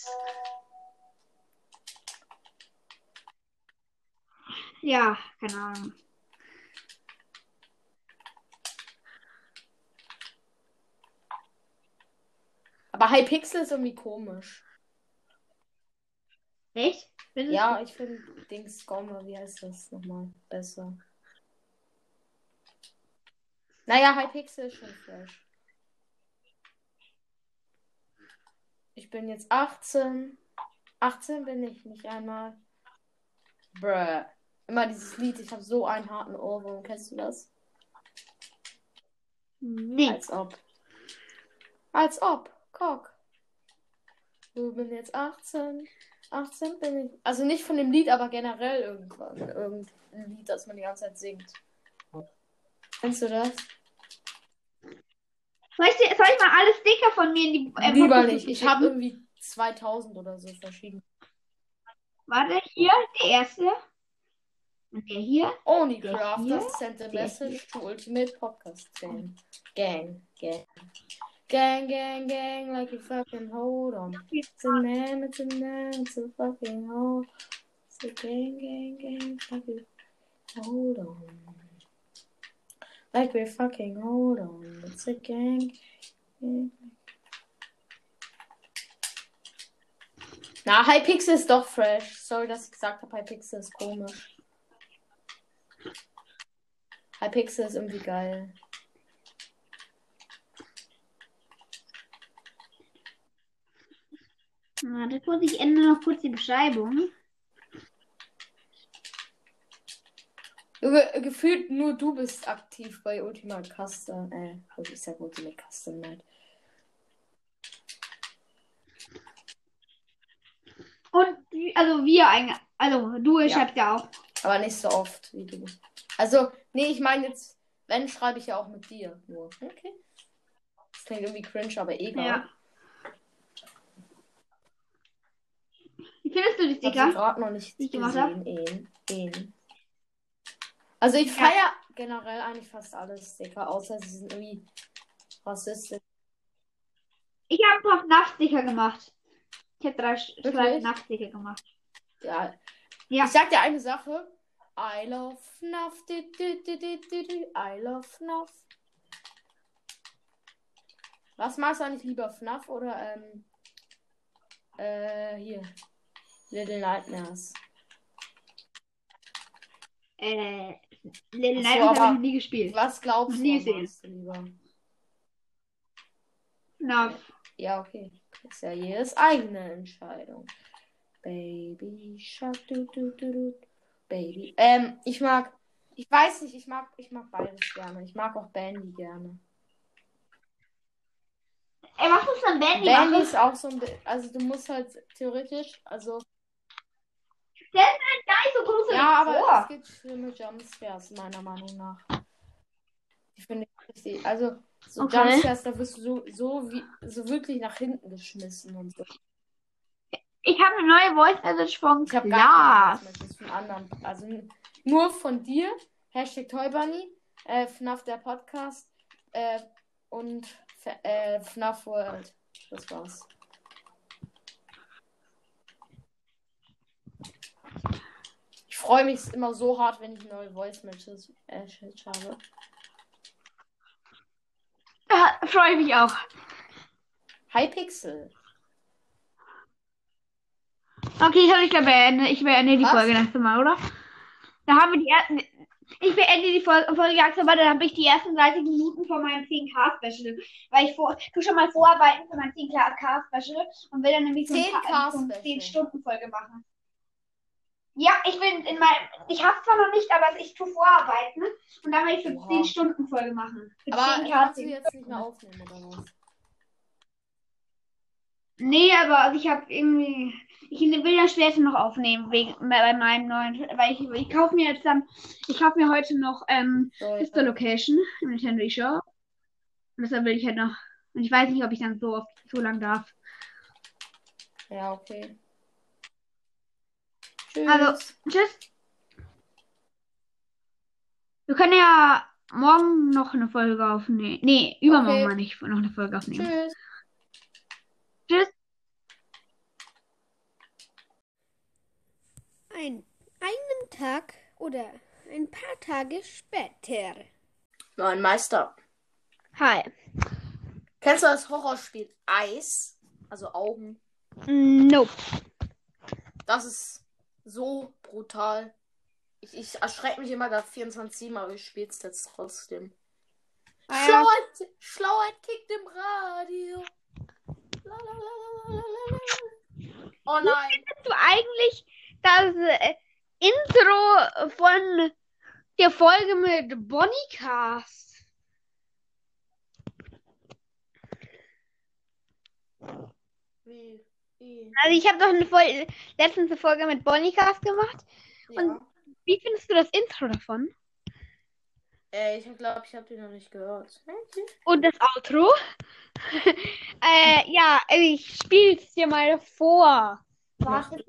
Speaker 1: ja, keine Ahnung.
Speaker 3: Aber Hypixel ist irgendwie komisch.
Speaker 1: Echt? Findest
Speaker 3: Ja, ich finde Dings Gomme, wie heißt das nochmal? Besser. Naja, Hypixel ist schon fresh. Ich bin jetzt 18. 18 bin ich nicht einmal. Bruh. Immer dieses Lied, ich habe so einen harten Ohrwurm. Kennst du das?
Speaker 1: Nee.
Speaker 3: Als ob. Als ob. Guck. Du bin jetzt 18. 18 bin ich. Also nicht von dem Lied, aber generell irgendwann. Irgendein Lied, das man die ganze Zeit singt. Kennst du das?
Speaker 1: Soll ich, dir- soll ich mal alle Sticker von mir in die äh,
Speaker 3: Lieber nicht. Ich habe irgendwie 2000 oder so verschiedene.
Speaker 1: Warte, hier, der erste. Und der hier.
Speaker 3: Only Crafters sent a message to Ultimate Podcast Gang. Gang, gang. Gang, gang, gang, like you fucking hold on. It's a name, it's a name, it's a fucking hold. It's a gang, gang, gang, like you hold on. Like we fucking hold on. It's a gang. gang. Na, Hypixel ist doch fresh. Sorry, dass ich gesagt habe, Hypixel ist komisch. Hypixel ist irgendwie geil.
Speaker 1: Warte kurz, ich ändere noch kurz die Beschreibung.
Speaker 3: Gefühlt nur du bist aktiv bei Ultimate Custom. Äh, ich sag Ultimate Custom Night.
Speaker 1: Und die- also wir eigentlich, also du
Speaker 3: Ja.
Speaker 1: schreibst ja auch.
Speaker 3: Aber nicht so oft wie du. Also, nee, ich meine jetzt, wenn, schreibe ich ja auch mit dir nur. Okay. Das klingt irgendwie cringe, aber egal.
Speaker 1: Ja. Wie findest du die
Speaker 3: Ich habe sie
Speaker 1: Sticker?
Speaker 3: gerade noch nicht
Speaker 1: die ich gemacht
Speaker 3: gesehen. Ehen, ehen. Also ich
Speaker 1: Ja.
Speaker 3: feiere generell eigentlich fast alle Sticker, außer sie sind irgendwie rassistisch.
Speaker 1: Ich habe ein paar FNAF-Sticker gemacht. Ich habe drei
Speaker 3: Wirklich?
Speaker 1: FNAF-Sticker gemacht.
Speaker 3: Ja.
Speaker 1: Ja.
Speaker 3: Ich sag dir eine Sache. I love FNAF. I love FNAF. Was magst du eigentlich lieber, FNAF oder ähm, äh, hier, Little Nightmares?
Speaker 1: Äh, Little
Speaker 3: so,
Speaker 1: Nightmares habe ich nie gespielt.
Speaker 3: Was glaubst du,
Speaker 1: Nie
Speaker 3: was du lieber?
Speaker 1: FNAF.
Speaker 3: Ja, okay. Ist ja jedes eigene Entscheidung. Baby Shark, du, du, du, du. Baby. Ähm, ich mag, ich weiß nicht, ich mag, ich mag beides gerne. Ich mag auch Bandy gerne.
Speaker 1: Ey, was muss dann Bandy
Speaker 3: Bandy ist auch so ein, also du musst halt theoretisch, also,
Speaker 1: Gar nicht so groß
Speaker 3: ja, aber
Speaker 1: vor.
Speaker 3: es gibt schlimme Jumpscares, meiner Meinung nach. Ich finde richtig, also, so
Speaker 1: Okay.
Speaker 3: Jumpscares, da wirst du so, so wie, so wirklich nach hinten geschmissen und so.
Speaker 1: Ich habe eine neue Voice Message von
Speaker 3: Ich gar keine Voice-Messages von anderen. Also nur von dir. Hashtag Toybunny. Äh, FNAF der Podcast. Äh, und äh, FNAF World. Das war's. Ich freue mich immer so hart, wenn ich neue Voice Messages äh, habe.
Speaker 1: Ja, freue mich auch.
Speaker 3: Hi Pixel.
Speaker 1: Okay, ich habe ich glaube beende. Ich beende die
Speaker 3: Was?
Speaker 1: Folge langsam mal, oder? Da haben wir die ersten. Ich beende die Fol- Folge langsam mal, dann habe ich die ersten 30 Minuten von meinem 10K-Special. Weil ich vor, tu schon mal vorarbeiten für mein 10K-Special und will dann nämlich so, ein
Speaker 3: 10K
Speaker 1: paar- so eine
Speaker 3: Special.
Speaker 1: 10-Stunden-Folge machen. Ja, ich bin in meinem. Ich habe zwar noch nicht, aber ich tue vorarbeiten und dann will ich für
Speaker 3: Oha.
Speaker 1: 10-Stunden-Folge machen. Für
Speaker 3: Aber
Speaker 1: 10K.
Speaker 3: kannst du jetzt nicht mehr aufnehmen, oder was?
Speaker 1: Nee, aber also ich habe irgendwie. Ich will das später noch aufnehmen, wegen, bei meinem neuen. Weil ich, ich kaufe mir jetzt dann. Ich kaufe mir heute noch ähm,
Speaker 3: So,
Speaker 1: Sister Location im Nintendo Shop. Und deshalb will ich halt noch. Und ich weiß nicht, ob ich dann so oft so lang darf.
Speaker 3: ja, okay. Tschüss.
Speaker 1: Also, tschüss. Wir können ja morgen noch eine Folge aufnehmen. Nee, übermorgen
Speaker 3: Okay.
Speaker 1: meine ich noch eine Folge aufnehmen.
Speaker 3: Tschüss.
Speaker 1: Tschüss.
Speaker 4: Ein, einen Tag oder ein paar Tage später.
Speaker 3: Nein, Meister.
Speaker 4: Hi.
Speaker 3: Kennst du das Horrorspiel Eis? Also Augen.
Speaker 4: Nope.
Speaker 3: Das ist so brutal. Ich, ich erschrecke mich immer da 24 aber ich spiele es jetzt trotzdem.
Speaker 1: Ah, ja.
Speaker 3: Schlauheit, Schlauheit kickt im Radio. Oh nein.
Speaker 1: Findest du eigentlich das äh, Intro von der Folge mit Bonnycast?
Speaker 3: Wie? Wie?
Speaker 1: Also ich habe doch eine Folge, letztens Folge mit Bonnycast gemacht.
Speaker 3: Ja.
Speaker 1: Wie findest du das Intro davon?
Speaker 3: Äh, ich glaube, ich habe den noch nicht gehört.
Speaker 1: Und das Outro? äh, ja, ich spiel's dir mal vor.
Speaker 3: Warte.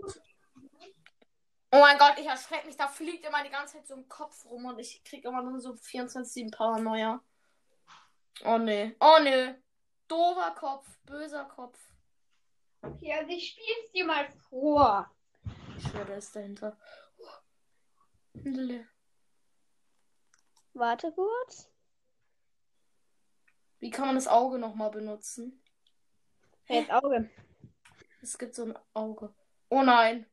Speaker 3: Oh mein Gott, ich erschrecke mich. Da fliegt immer die ganze Zeit so im Kopf rum und ich krieg immer nur so 24-7 Paranoia. Oh nee. Oh nee. Doofer Kopf. Böser Kopf.
Speaker 1: Okay, also ich spiel's dir mal vor.
Speaker 3: Ich schwöre, der ist dahinter.
Speaker 4: Warte kurz.
Speaker 3: Wie kann man das Auge nochmal benutzen?
Speaker 1: Jetzt Auge.
Speaker 3: Es gibt so ein Auge. Oh nein.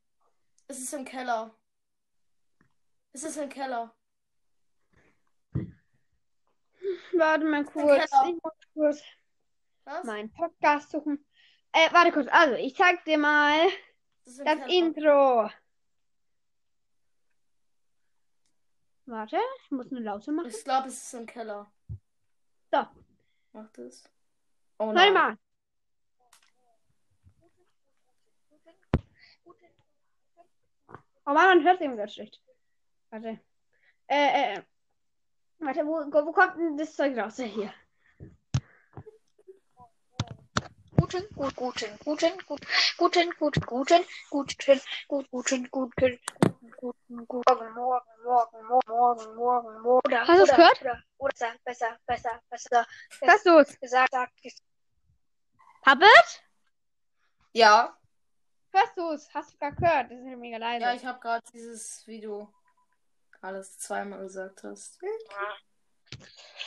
Speaker 3: Es ist im Keller. Es ist im Keller.
Speaker 1: Warte mal kurz. Ich muss kurz
Speaker 3: Was?
Speaker 1: meinen Podcast suchen. Äh, warte kurz. Also, ich zeig dir mal
Speaker 3: Es
Speaker 1: das
Speaker 3: Keller.
Speaker 1: Intro. Warte, ich muss eine Laute machen.
Speaker 3: Ich glaube, es ist im Keller.
Speaker 1: So.
Speaker 3: Macht es. Oh
Speaker 1: Warte
Speaker 3: nein.
Speaker 1: mal. Oh Mann, man hört irgendwie ganz schlecht. Warte. Äh, äh. Warte, wo, wo kommt denn das Zeug raus? Hier.
Speaker 6: Guten, gut, guten, guten, gut, guten, gut, guten, guten, gut, guten, guten, guten, guten, morgen, morgen, morgen, morgen, morgen, morgen,
Speaker 1: Hast du's
Speaker 6: oder,
Speaker 1: gehört?
Speaker 6: Oder, oder, besser, besser, besser, besser,
Speaker 1: Hörst du's?
Speaker 6: gesagt, gesagt,
Speaker 1: Hubbard?
Speaker 3: Ja.
Speaker 1: Hörst du's? Hast du gerade gehört? Das ist ja mega leise.
Speaker 3: Ja, ich habe gerade dieses Video alles zweimal gesagt hast.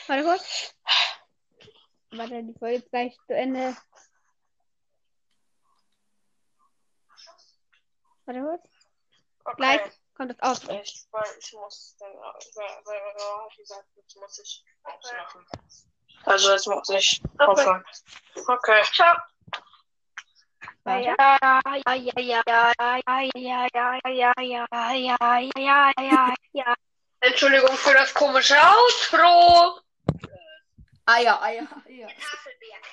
Speaker 1: Warte kurz. Warte, die Folge ist gleich zu Ende. Warte kurz. Okay. Gleich kommt das aus.
Speaker 5: Ich, weil ich muss dann selber drauf gesagt, jetzt muss ich aufmachen. Also jetzt muss ich aufhören. Okay. Ciao. Entschuldigung für das komische Outro.
Speaker 3: Eier, Eier, Eier. Tafelberg.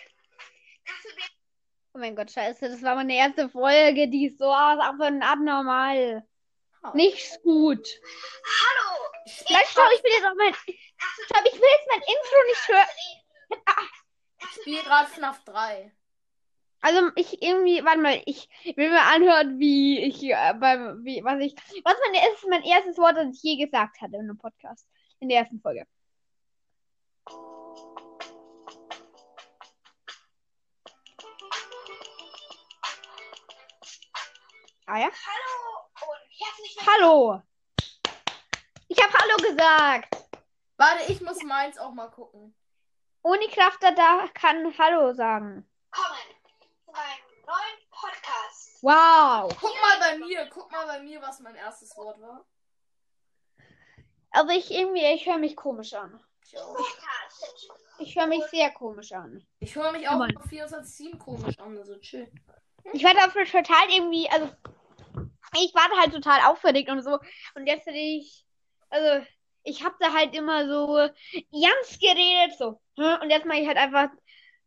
Speaker 3: Tafelberg.
Speaker 1: Oh mein Gott, scheiße. Das war meine erste Folge. Die ist so abnormal. Nicht gut. Vielleicht schau ich will jetzt auch mein. Schau, ich will jetzt mein Intro nicht hören.
Speaker 3: Ich spiele gerade FNAF 3.
Speaker 1: Also ich irgendwie, warte mal, ich will mir anhören, wie ich äh, beim, wie, was ich, was mein erstes, mein erstes Wort, das ich je gesagt hatte in einem Podcast. In der ersten Folge. Ah ja?
Speaker 6: Hallo und herzlich
Speaker 1: Hallo. Ich habe Hallo gesagt.
Speaker 3: Warte, ich muss meins auch mal gucken.
Speaker 1: Unikrafter da kann Hallo sagen.
Speaker 6: willkommen zu meinem neuen Podcast.
Speaker 1: Wow.
Speaker 3: Guck mal bei mir, guck mal bei mir, was mein erstes Wort war.
Speaker 1: Also ich irgendwie, ich höre mich komisch an.
Speaker 3: Ich.
Speaker 1: Ich höre mich sehr komisch an.
Speaker 3: Ich höre mich auch
Speaker 1: Mann.
Speaker 3: auf 24-7 komisch an, also chill.
Speaker 1: Ich war dafür total irgendwie, also ich war da halt total aufgeregt und so. Und jetzt hätte ich, also ich habe da halt immer so ganz geredet, so. Und jetzt mache ich halt einfach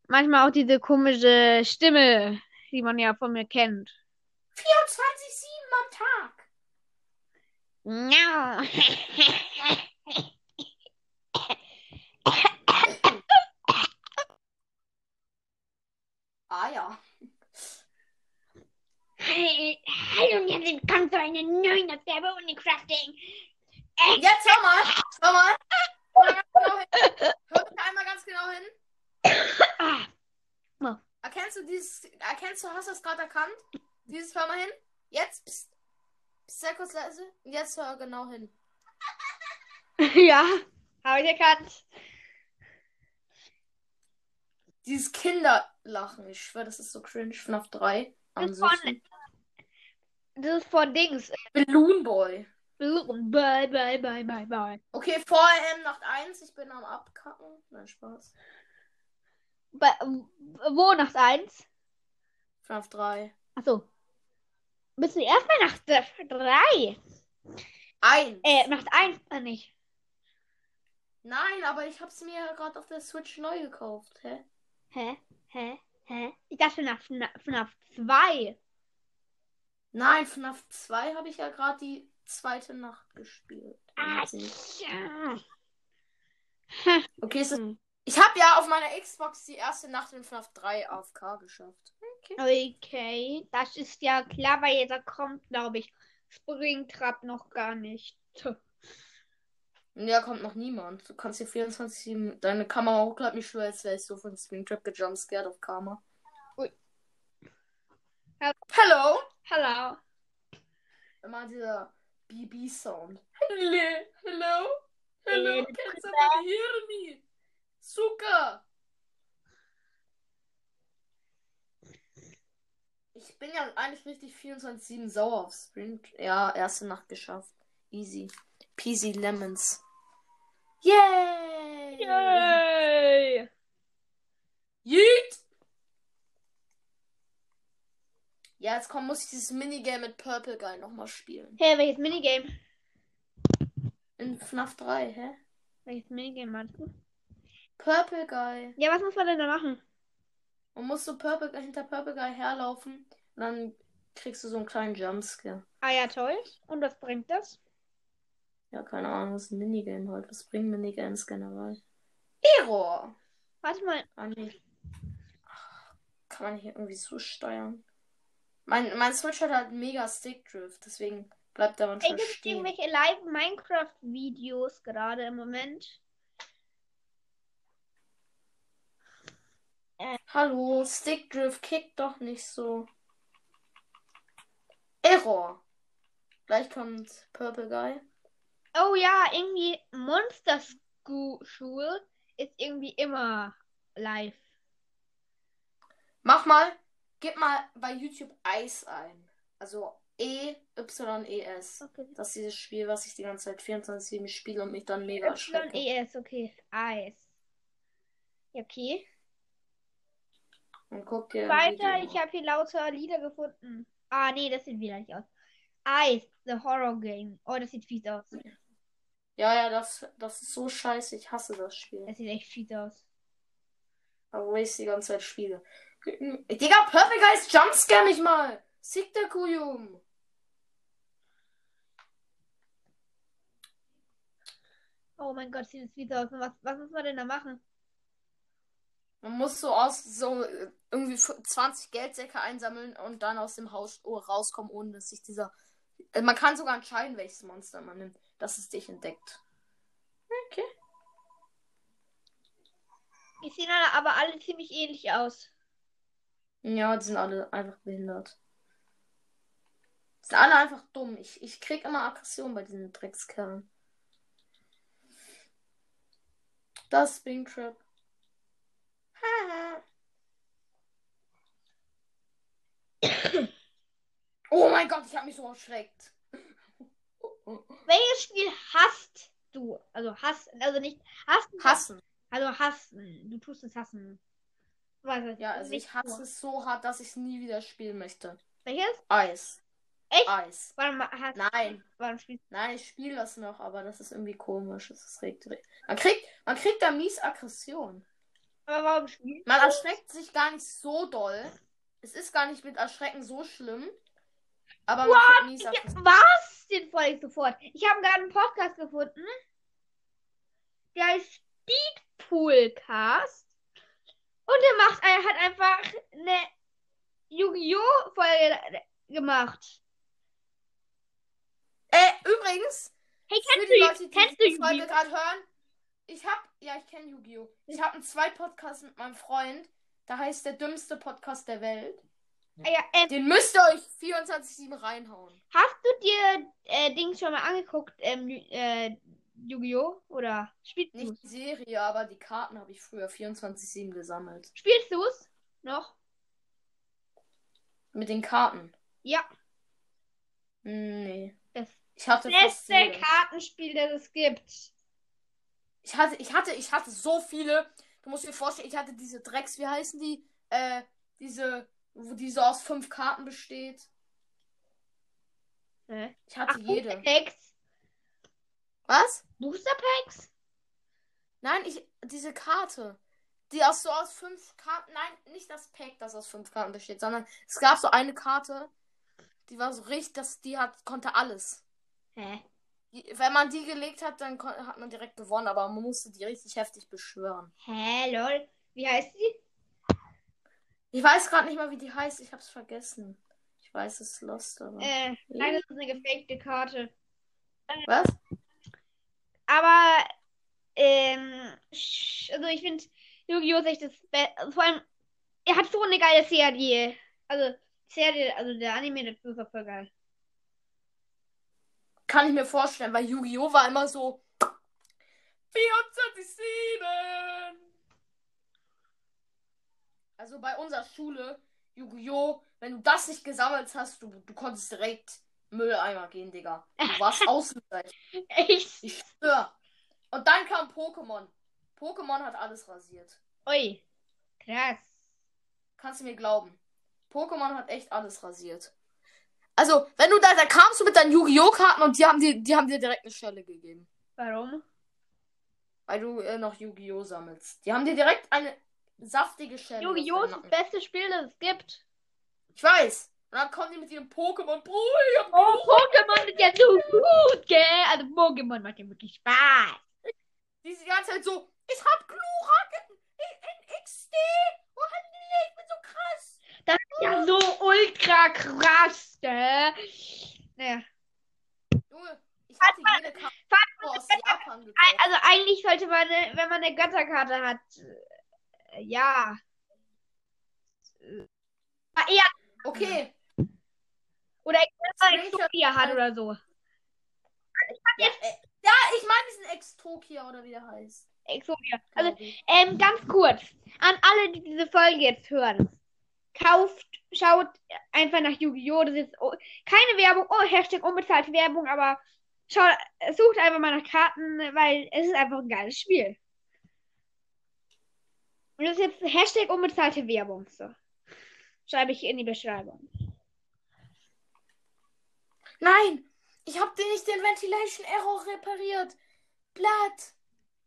Speaker 1: manchmal auch diese komische Stimme, die man ja von mir kennt.
Speaker 3: 24-7 am Tag.
Speaker 1: Ja.
Speaker 3: Ah ja.
Speaker 1: Hallo und herzlich willkommen zu einer neuen Ausgabe Unicrafting.
Speaker 3: Jetzt hör mal, hör mal. Hör mal ganz genau hin. Hör bitte einmal ganz genau hin.
Speaker 1: Ah,
Speaker 3: Erkennst du dieses, erkennst du, hast du das gerade erkannt? Dieses, hör mal hin. Jetzt, pst, pst, sehr kurz leise. Jetzt hör genau hin.
Speaker 1: ja, habe ich erkannt.
Speaker 3: Dieses Kinderlachen, ich schwöre, das ist so cringe. FNAF 3.
Speaker 1: Das
Speaker 3: An
Speaker 1: ist
Speaker 3: sich.
Speaker 1: von, das ist von Dings.
Speaker 3: Balloon Boy.
Speaker 1: Bye, bye, bye, bye, bye.
Speaker 3: Okay, vorher M Nacht 1, ich bin am Abkacken. Nein, Spaß.
Speaker 1: Bei, wo Nacht 1?
Speaker 3: FNAF 3.
Speaker 1: Achso. Bist du erst bei Nacht 3?
Speaker 3: 1.
Speaker 1: Äh, Nacht 1 äh, nicht.
Speaker 3: Nein, aber ich hab's mir ja gerade auf der Switch neu gekauft. Hä?
Speaker 1: Hä? Hä? Hä? Ich dachte nach FNAF 2.
Speaker 3: Nein, FNAF 2 habe ich ja gerade die zweite Nacht gespielt.
Speaker 1: Ah, ja.
Speaker 3: Okay, ist,
Speaker 1: Hm.
Speaker 3: ich habe ja auf meiner Xbox die erste Nacht in FNAF 3 AFK geschafft.
Speaker 1: Okay, das ist ja klar, weil da kommt, glaube ich, Springtrap noch gar nicht.
Speaker 3: Ja, kommt noch niemand. Du kannst hier 24 deine Kamera hochladen. Ich schwöre, als wäre ich so von Springtrap gejumpscared auf Karma.
Speaker 1: Ui. Ja.
Speaker 3: Hello! Immer dieser BB-Sound. Hello! Hello! Hello! Can somebody hear me? Suka! Ich bin ja eigentlich richtig 24-7 sauer auf Spring. Ja, erste Nacht geschafft. Easy. Peasy Lemons. Yay!
Speaker 1: Yay!
Speaker 3: Yeet! Ja, jetzt komm, muss ich dieses Minigame mit Purple Guy nochmal spielen.
Speaker 1: Hey, welches Minigame?
Speaker 3: In FNAF 3, hä?
Speaker 1: Welches Minigame meinst du?
Speaker 3: Purple Guy.
Speaker 1: Ja, was muss man denn da machen?
Speaker 3: Man muss so Purple, hinter Purple Guy herlaufen und dann kriegst du so einen kleinen Jumpscare.
Speaker 1: Ah ja, toll. Und was bringt das?
Speaker 3: Ja, keine Ahnung, das ist ein Minigame halt. Was bringen Minigames generell? Error!
Speaker 1: Warte mal.
Speaker 3: Ah, Kann man hier irgendwie so steuern? Mein, mein Switch hat halt mega Stickdrift, deswegen bleibt er
Speaker 1: Ey,
Speaker 3: manchmal
Speaker 1: gibt es
Speaker 3: stehen.
Speaker 1: irgendwelche Live-Minecraft-Videos gerade im Moment?
Speaker 3: Hallo, Stickdrift kickt doch nicht so. Error. Gleich kommt Purple Guy.
Speaker 1: Oh ja, irgendwie Monster School ist irgendwie immer live.
Speaker 3: Mach mal, gib mal bei YouTube Eis ein. Also E-Y-E-S.
Speaker 1: Okay.
Speaker 3: Das ist dieses Spiel, was ich die ganze Zeit 24-7 spiele und mich dann mega erschrecke.
Speaker 1: Y-E-S, okay. Eis. Ja, okay.
Speaker 3: Und guck dir
Speaker 1: Weiter, ich habe hier lauter Lieder gefunden. Ah, nee, das sieht wieder nicht aus. Eis, The Horror Game. Oh, das sieht fies aus.
Speaker 3: Ja, ja, das, das ist so scheiße. Ich hasse das Spiel.
Speaker 1: Das sieht echt fies aus.
Speaker 3: Aber wo ich die ganze Zeit spiele. Digga, Perfect Guys Jumpscare mich mal. Sick der Kujum.
Speaker 1: Oh mein Gott, sieht das fies aus. Was, was muss man denn da machen?
Speaker 3: Man muss so aus so äh, irgendwie f- 20 Geldsäcke einsammeln und dann aus dem Haus oh, rauskommen, ohne dass sich dieser. Äh, Man kann sogar entscheiden, welches Monster man nimmt, dass es dich entdeckt. Okay.
Speaker 1: Die sehen aber alle ziemlich ähnlich aus.
Speaker 3: Ja, die sind alle einfach behindert. Die sind alle einfach dumm. Ich, ich krieg immer Aggression bei diesen Dreckskerlen. Das Springtrap. Oh mein Gott, ich habe mich so erschreckt.
Speaker 1: Welches Spiel hasst du? Also hasst, also nicht hassen,
Speaker 3: Hassen.
Speaker 1: also hassen. Du tust es hassen. Warte,
Speaker 3: Ja, also ich hasse es so hart, dass ich es nie wieder spielen möchte.
Speaker 1: Welches?
Speaker 3: Eis.
Speaker 1: Echt?
Speaker 3: Eis.
Speaker 1: Warte mal, hast,
Speaker 3: Nein.
Speaker 1: warum spielst
Speaker 3: Nein, ich spiele das noch, aber das ist irgendwie komisch. Das regt. Man kriegt, man kriegt da mies Aggression.
Speaker 1: Aber warum spielst
Speaker 3: Man erschreckt sich gar nicht so doll. Es ist gar nicht mit Erschrecken so schlimm. Aber man kriegt mies Aggression.
Speaker 1: was? Den folge ich sofort. Ich habe gerade einen Podcast gefunden. Der heißt Speedpoolcast. Und der macht, er hat einfach eine Yu-Gi-Oh! Folge gemacht.
Speaker 3: Äh, übrigens,
Speaker 1: Hey,
Speaker 3: für
Speaker 1: kennst
Speaker 3: die
Speaker 1: du,
Speaker 3: Leute, die
Speaker 1: kennst du
Speaker 3: die Folge
Speaker 1: Yu-Gi-Oh?
Speaker 3: gerade hören, ich hab, ja, ich kenne Yu-Gi-Oh! Ich habe einen Zwei-Podcast mit meinem Freund. Da heißt der dümmste Podcast der Welt.
Speaker 1: Ah Ja, ähm,
Speaker 3: Den müsst ihr euch 24-7 reinhauen.
Speaker 1: hast du dir äh, Dings schon mal angeguckt, ähm, äh, Yu-Gi-Oh? Oder spielst du
Speaker 3: Nicht die Serie, aber die Karten habe ich früher 24-7 gesammelt.
Speaker 1: Spielst du es noch?
Speaker 3: Mit den Karten.
Speaker 1: Ja,
Speaker 3: Nee.
Speaker 1: das
Speaker 3: Ich hatte
Speaker 1: beste. Kartenspiel, das es gibt.
Speaker 3: Ich hatte, ich hatte, ich hatte so viele. Du musst dir vorstellen, ich hatte diese Drecks, wie heißen die? Äh, diese, wo die so aus fünf Karten besteht.
Speaker 1: Hä?
Speaker 3: Ich hatte
Speaker 1: Ach,
Speaker 3: jede.
Speaker 1: Packs.
Speaker 3: Was?
Speaker 1: Booster Packs?
Speaker 3: Nein, ich, diese Karte. Die aus so aus fünf Karten. Nein, nicht das Pack, das aus fünf Karten besteht, sondern es gab so eine Karte, die war so richtig, dass die hat, konnte alles.
Speaker 1: Hä?
Speaker 3: Die, wenn man die gelegt hat, dann hat man direkt gewonnen, aber man musste die richtig heftig beschwören.
Speaker 1: Hä, lol. Wie heißt die?
Speaker 3: Ich weiß gerade nicht mal, wie die heißt. Ich hab's vergessen. Ich weiß, es ist Lost, aber.
Speaker 1: Äh, nein, das ist eine gefakte Karte.
Speaker 3: Was?
Speaker 1: Aber, ähm, also ich finde, Yu-Gi-Oh! ist echt das Beste. Vor allem, er hat so eine geile Serie. Also, Serie, also der Anime, das ist voll geil.
Speaker 3: Kann ich mir vorstellen, weil Yu-Gi-Oh! war immer so. 24-7! Also bei unserer Schule, Yu-Gi-Oh! wenn du das nicht gesammelt hast, du, du konntest direkt Mülleimer gehen, Digga. Du warst ausgezeichnet.
Speaker 1: Echt?
Speaker 3: Ich schwör. Und dann kam Pokémon. Pokémon hat alles rasiert.
Speaker 1: Ui. Krass.
Speaker 3: Kannst du mir glauben. Pokémon hat echt alles rasiert. Also, wenn du da, da kamst du mit deinen Yu-Gi-Oh! Karten und die haben dir, die haben dir direkt eine Schelle gegeben.
Speaker 1: Warum?
Speaker 3: Weil du äh, noch Yu-Gi-Oh! sammelst. Die haben dir direkt eine saftige Schelle.
Speaker 1: Yu-Gi-Oh!
Speaker 3: auf
Speaker 1: ist das beste Spiel, das es gibt.
Speaker 3: Ich weiß. Und dann kommen die mit ihrem Pokémon. Bruder, ich hab
Speaker 1: Oh, Pokémon ist ja so gut, gell? Also Pokémon macht ja wirklich Spaß.
Speaker 3: diese ganze Zeit so, ich hab Glurak in, in, in XD. Oh, ich bin so krass.
Speaker 1: Das ist ja so ultra krass, gell? Naja.
Speaker 3: Junge, ich hatte jede Karte aus Japan gekauft.
Speaker 1: Also eigentlich sollte man, wenn man eine Götterkarte hat, äh, ja. Äh, eher,
Speaker 3: Okay.
Speaker 1: Oder Exodia hat oder so.
Speaker 3: Ja, äh, ja ich meine diesen Ex-Tokia oder wie der heißt.
Speaker 1: Exodia. Also,
Speaker 3: ich.
Speaker 1: ähm, ganz kurz. An alle, die diese Folge jetzt hören. Kauft, schaut einfach nach Yu-Gi-Oh! Das ist oh, keine Werbung, oh, Hashtag unbezahlte Werbung, aber schaut, sucht einfach mal nach Karten, weil es ist einfach ein geiles Spiel. Und das ist jetzt Hashtag unbezahlte Werbung. So. Schreibe ich in die Beschreibung.
Speaker 3: Nein, ich hab dir nicht den Ventilation Error repariert. Blatt,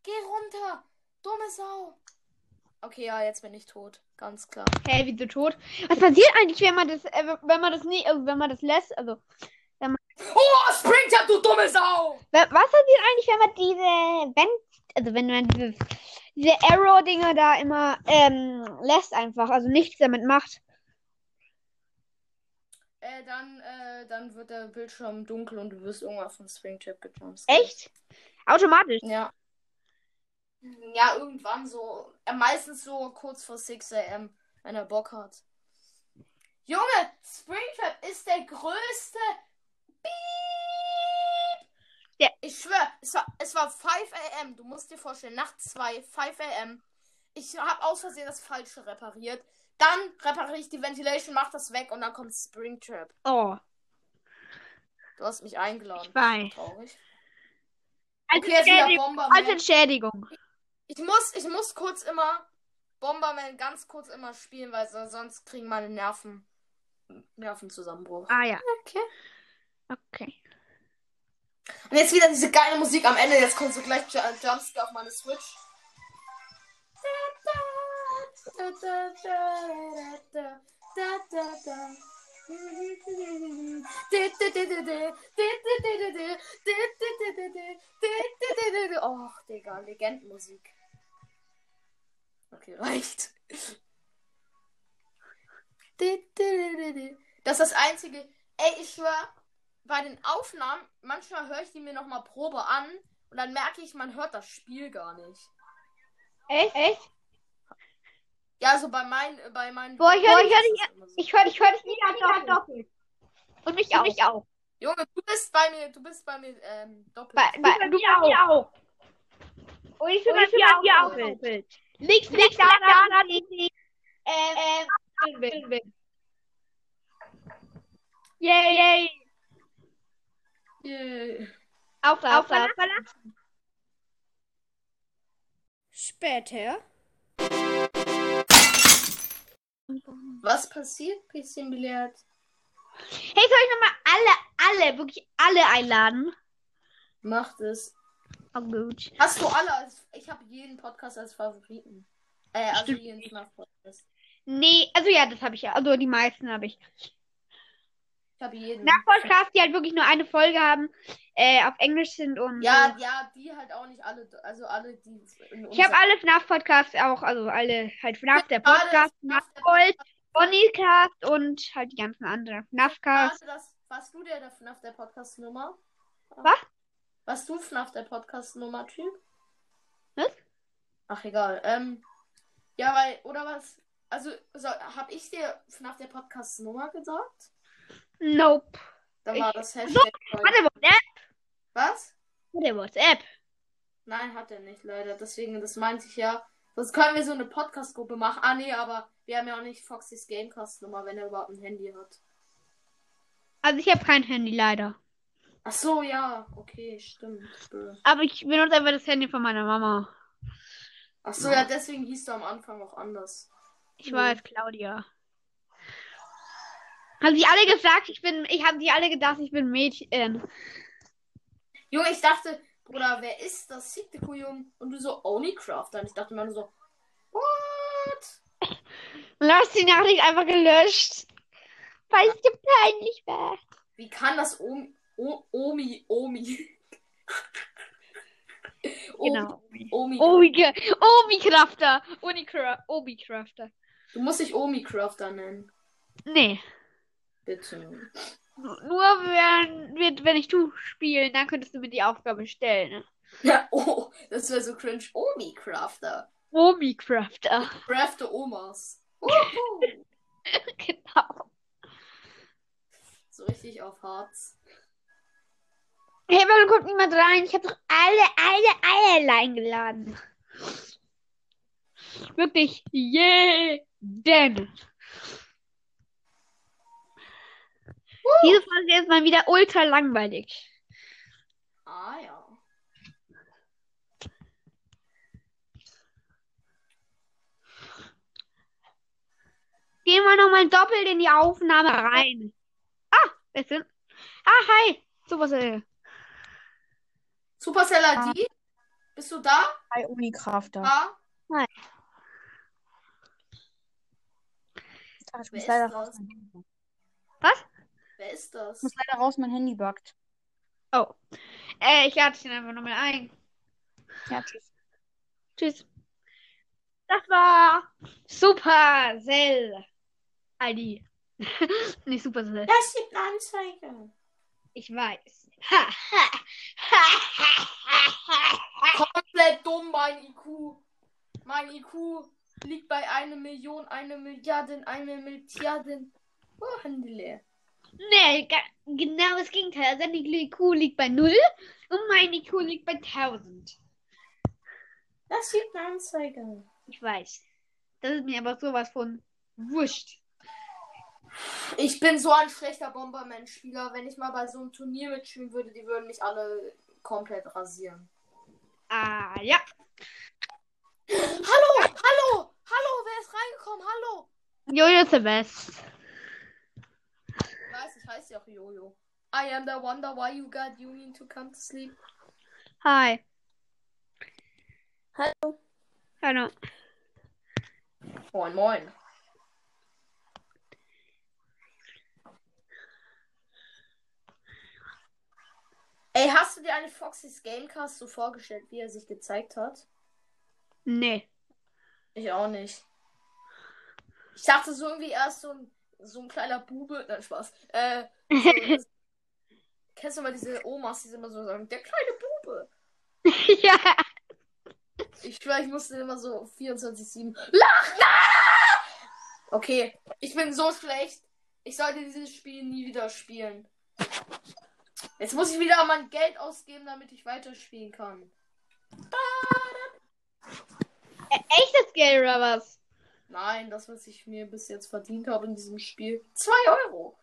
Speaker 3: geh runter. Dumme Sau. Okay, ja, jetzt bin ich tot. Ganz klar.
Speaker 1: Hä, wieso tot? Was passiert eigentlich, wenn man das, äh, wenn man das nicht, also wenn man das lässt, also
Speaker 3: Oh, Springtap, du dumme Sau!
Speaker 1: Wa- Was passiert eigentlich, wenn man diese, wenn, also wenn man dieses diese Arrow-Dinger da immer ähm, lässt einfach, also nichts damit macht.
Speaker 3: Äh, dann, äh, dann wird der Bildschirm dunkel und du wirst irgendwann von Springtrap gejumpt.
Speaker 1: Echt? Automatisch.
Speaker 3: Ja. Ja, irgendwann so. Äh, meistens so kurz vor 6 am, wenn er Bock hat. Junge, Springtrap ist der größte. Beep.
Speaker 1: Ja.
Speaker 3: Ich schwör, es war, es war 5 am. Du musst dir vorstellen, nachts 2, 5 am. Ich habe aus Versehen das Falsche repariert. Dann repariere ich die Ventilation, mach das weg und dann kommt Springtrap.
Speaker 1: Oh,
Speaker 3: Du hast mich eingeladen.
Speaker 1: ich weiß.
Speaker 3: Traurig.
Speaker 1: Als
Speaker 3: Okay, jetzt wieder
Speaker 1: Entschädigung.
Speaker 3: Bomberman.
Speaker 1: Als Entschädigung.
Speaker 3: Ich muss, ich muss kurz immer Bomberman ganz kurz immer spielen, weil so- sonst kriegen meine Nerven Nervenzusammenbruch.
Speaker 1: Ah ja,
Speaker 3: Okay.
Speaker 1: okay.
Speaker 3: Und jetzt wieder diese geile Musik am Ende. Jetzt kommt so gleich Ju- Jumpscare auf meine Switch. Och, Digga, Legendenmusik. Okay, reicht. Das ist das Einzige. Ey, ich schwör, bei den Aufnahmen, manchmal höre ich die mir nochmal Probe an und dann merke ich, man hört das Spiel gar nicht.
Speaker 1: Echt? Echt?
Speaker 3: Ja, also bei meinen, bei meinen.
Speaker 1: Boah, ich hör- ich hör dich-
Speaker 3: so.
Speaker 1: Ich höre dich, höre dich wieder doppelt. Und mich auch. Mich auch.
Speaker 3: Junge, du bist bei mir, du bist bei mir ähm, doppelt.
Speaker 1: Bei, bei, du bei mir auch. Und ich höre dich hier auch doppelt. Liegt, liegt da, da, da, ähm, ähm. Yay, yay. Auch da, auch da. Verlassen.
Speaker 2: Später.
Speaker 3: Was passiert, bisschen Billard?
Speaker 1: Hey, soll ich nochmal alle, alle, wirklich alle einladen?
Speaker 3: Macht es.
Speaker 1: Oh, gut.
Speaker 3: Hast du alle als. Ich habe jeden Podcast als Favoriten. Äh, also jeden FNAF-Podcast.
Speaker 1: Nee, also ja, das habe ich ja. Also die meisten habe ich.
Speaker 3: Ich habe jeden.
Speaker 1: Nach Podcast, die halt wirklich nur eine Folge haben, äh, auf Englisch sind und.
Speaker 3: Ja, ja, die halt auch nicht alle. Also alle, die. In
Speaker 1: Ich habe alle FNAF-Podcasts auch, also alle halt FNAF, der Podcast,
Speaker 3: FNAF,
Speaker 1: FNAF Gold, Bonnycast und halt die ganzen anderen. FNAFcast.
Speaker 3: Warst du der, der FNAF der Podcast-Nummer?
Speaker 1: Was?
Speaker 3: Warst du FNAF der Podcast-Nummer-Typ?
Speaker 1: Was?
Speaker 3: Ach, egal. Ähm, ja, weil, oder was? Also, so, hab ich dir FNAF der Podcast-Nummer gesagt?
Speaker 1: Nope.
Speaker 3: Dann
Speaker 1: Ich-
Speaker 3: war das Hashtag.
Speaker 1: Hat er WhatsApp?
Speaker 3: Was?
Speaker 1: Hat er WhatsApp?
Speaker 3: Nein, hat er nicht, leider. Deswegen, das meinte ich ja. Sonst können wir so eine Podcast-Gruppe machen. Ah, nee, aber wir haben ja auch nicht Foxys Gamecast-Nummer, wenn er überhaupt ein Handy hat.
Speaker 1: Also ich habe kein Handy leider.
Speaker 3: Ach so, ja. Okay, stimmt.
Speaker 1: Aber ich benutze einfach das Handy von meiner Mama.
Speaker 3: Ach so, ja, deswegen hieß du am Anfang auch anders.
Speaker 1: Ich weiß, Claudia. Haben sie alle gesagt, ich bin, ich habe die alle gedacht, ich bin Mädchen.
Speaker 3: Junge, ich dachte, Bruder, wer ist das? Siktekujum. Und du so, Onicraft. Und ich dachte mir nur so, what?
Speaker 1: Und dann hast du die Nachricht einfach gelöscht. Weil es dir peinlich war.
Speaker 3: Wie kann das Omi, o, Omi, Omi?
Speaker 1: Genau.
Speaker 3: Omi.
Speaker 1: Omi, Omi Crafter. Unicra Omi Crafter.
Speaker 3: Du musst dich Omi-Crafter nennen.
Speaker 1: Nee.
Speaker 3: Bitte.
Speaker 1: Nur wenn, wenn, wenn ich du spielen, dann könntest du mir die Aufgabe stellen.
Speaker 3: Ja, oh, das wäre so cringe. Omi-Crafter.
Speaker 1: Omi Crafter.
Speaker 3: Crafte Omas.
Speaker 1: Genau.
Speaker 3: so richtig auf Harz.
Speaker 1: Hey, warum kommt niemand rein? Ich habe doch alle, alle, alle eingeladen. Wirklich jeden. Diese Folge ist mal wieder ultra langweilig.
Speaker 3: Ah ja.
Speaker 1: Gehen wir nochmal doppelt in die Aufnahme rein. Ah, wer denn? Ah, hi. Äh.
Speaker 3: Supercell ID? Bist du da?
Speaker 7: Bei Unicrafter.
Speaker 3: Ja.
Speaker 7: Ah, ich
Speaker 3: Wer
Speaker 7: muss leider raus. Buggt.
Speaker 3: Wer ist das?
Speaker 7: Ich muss leider raus, mein Handy buggt.
Speaker 1: Oh. Äh, ich lade dich dann einfach nochmal ein.
Speaker 7: Ja, tschüss.
Speaker 1: Tschüss. Das war Supercell. ID. Nicht Supercell.
Speaker 3: Das gibt Anzeige.
Speaker 1: Ich weiß. Ha, ha, ha, ha, ha, ha.
Speaker 3: Komplett dumm, mein IQ. Mein IQ liegt bei einer Million, eine Milliarde, eine Milliarde. Oh, Handy leer.
Speaker 1: Nee, genau das Gegenteil. Also die IQ liegt bei 0 und mein IQ liegt bei 1000.
Speaker 3: Das gibt eine Anzeige.
Speaker 1: Ich weiß. Das ist mir aber sowas von wurscht.
Speaker 3: Ich bin so ein schlechter Bomberman-Spieler. Wenn ich mal bei so einem Turnier mitspielen würde, die würden mich alle komplett rasieren.
Speaker 1: Ah, ja.
Speaker 3: Hallo, hallo, hallo, wer ist reingekommen? Hallo.
Speaker 1: Jojo ist der Best.
Speaker 3: Ich weiß, ich heiße ja auch Jojo. I am the wonder why you got you need to come to sleep.
Speaker 1: Hi.
Speaker 4: Hallo.
Speaker 1: Hallo.
Speaker 3: Moin, moin. Ey, hast du dir eine Foxys Gamecast so vorgestellt, wie er sich gezeigt hat?
Speaker 1: Nee.
Speaker 3: Ich auch nicht. Ich dachte so irgendwie erst so ein, so ein kleiner Bube. Nein, Spaß. Äh, so, kennst du mal diese Omas, die immer so sagen, der kleine Bube?
Speaker 1: ja.
Speaker 3: Ich schwör, ich musste immer so 24-7 lachen. Okay, ich bin so schlecht. Ich sollte dieses Spiel nie wieder spielen. Jetzt muss ich wieder mein Geld ausgeben, damit ich weiterspielen kann.
Speaker 1: Echtes Geld oder was?
Speaker 3: Nein, das, was ich mir bis jetzt verdient habe in diesem Spiel. 2 Euro.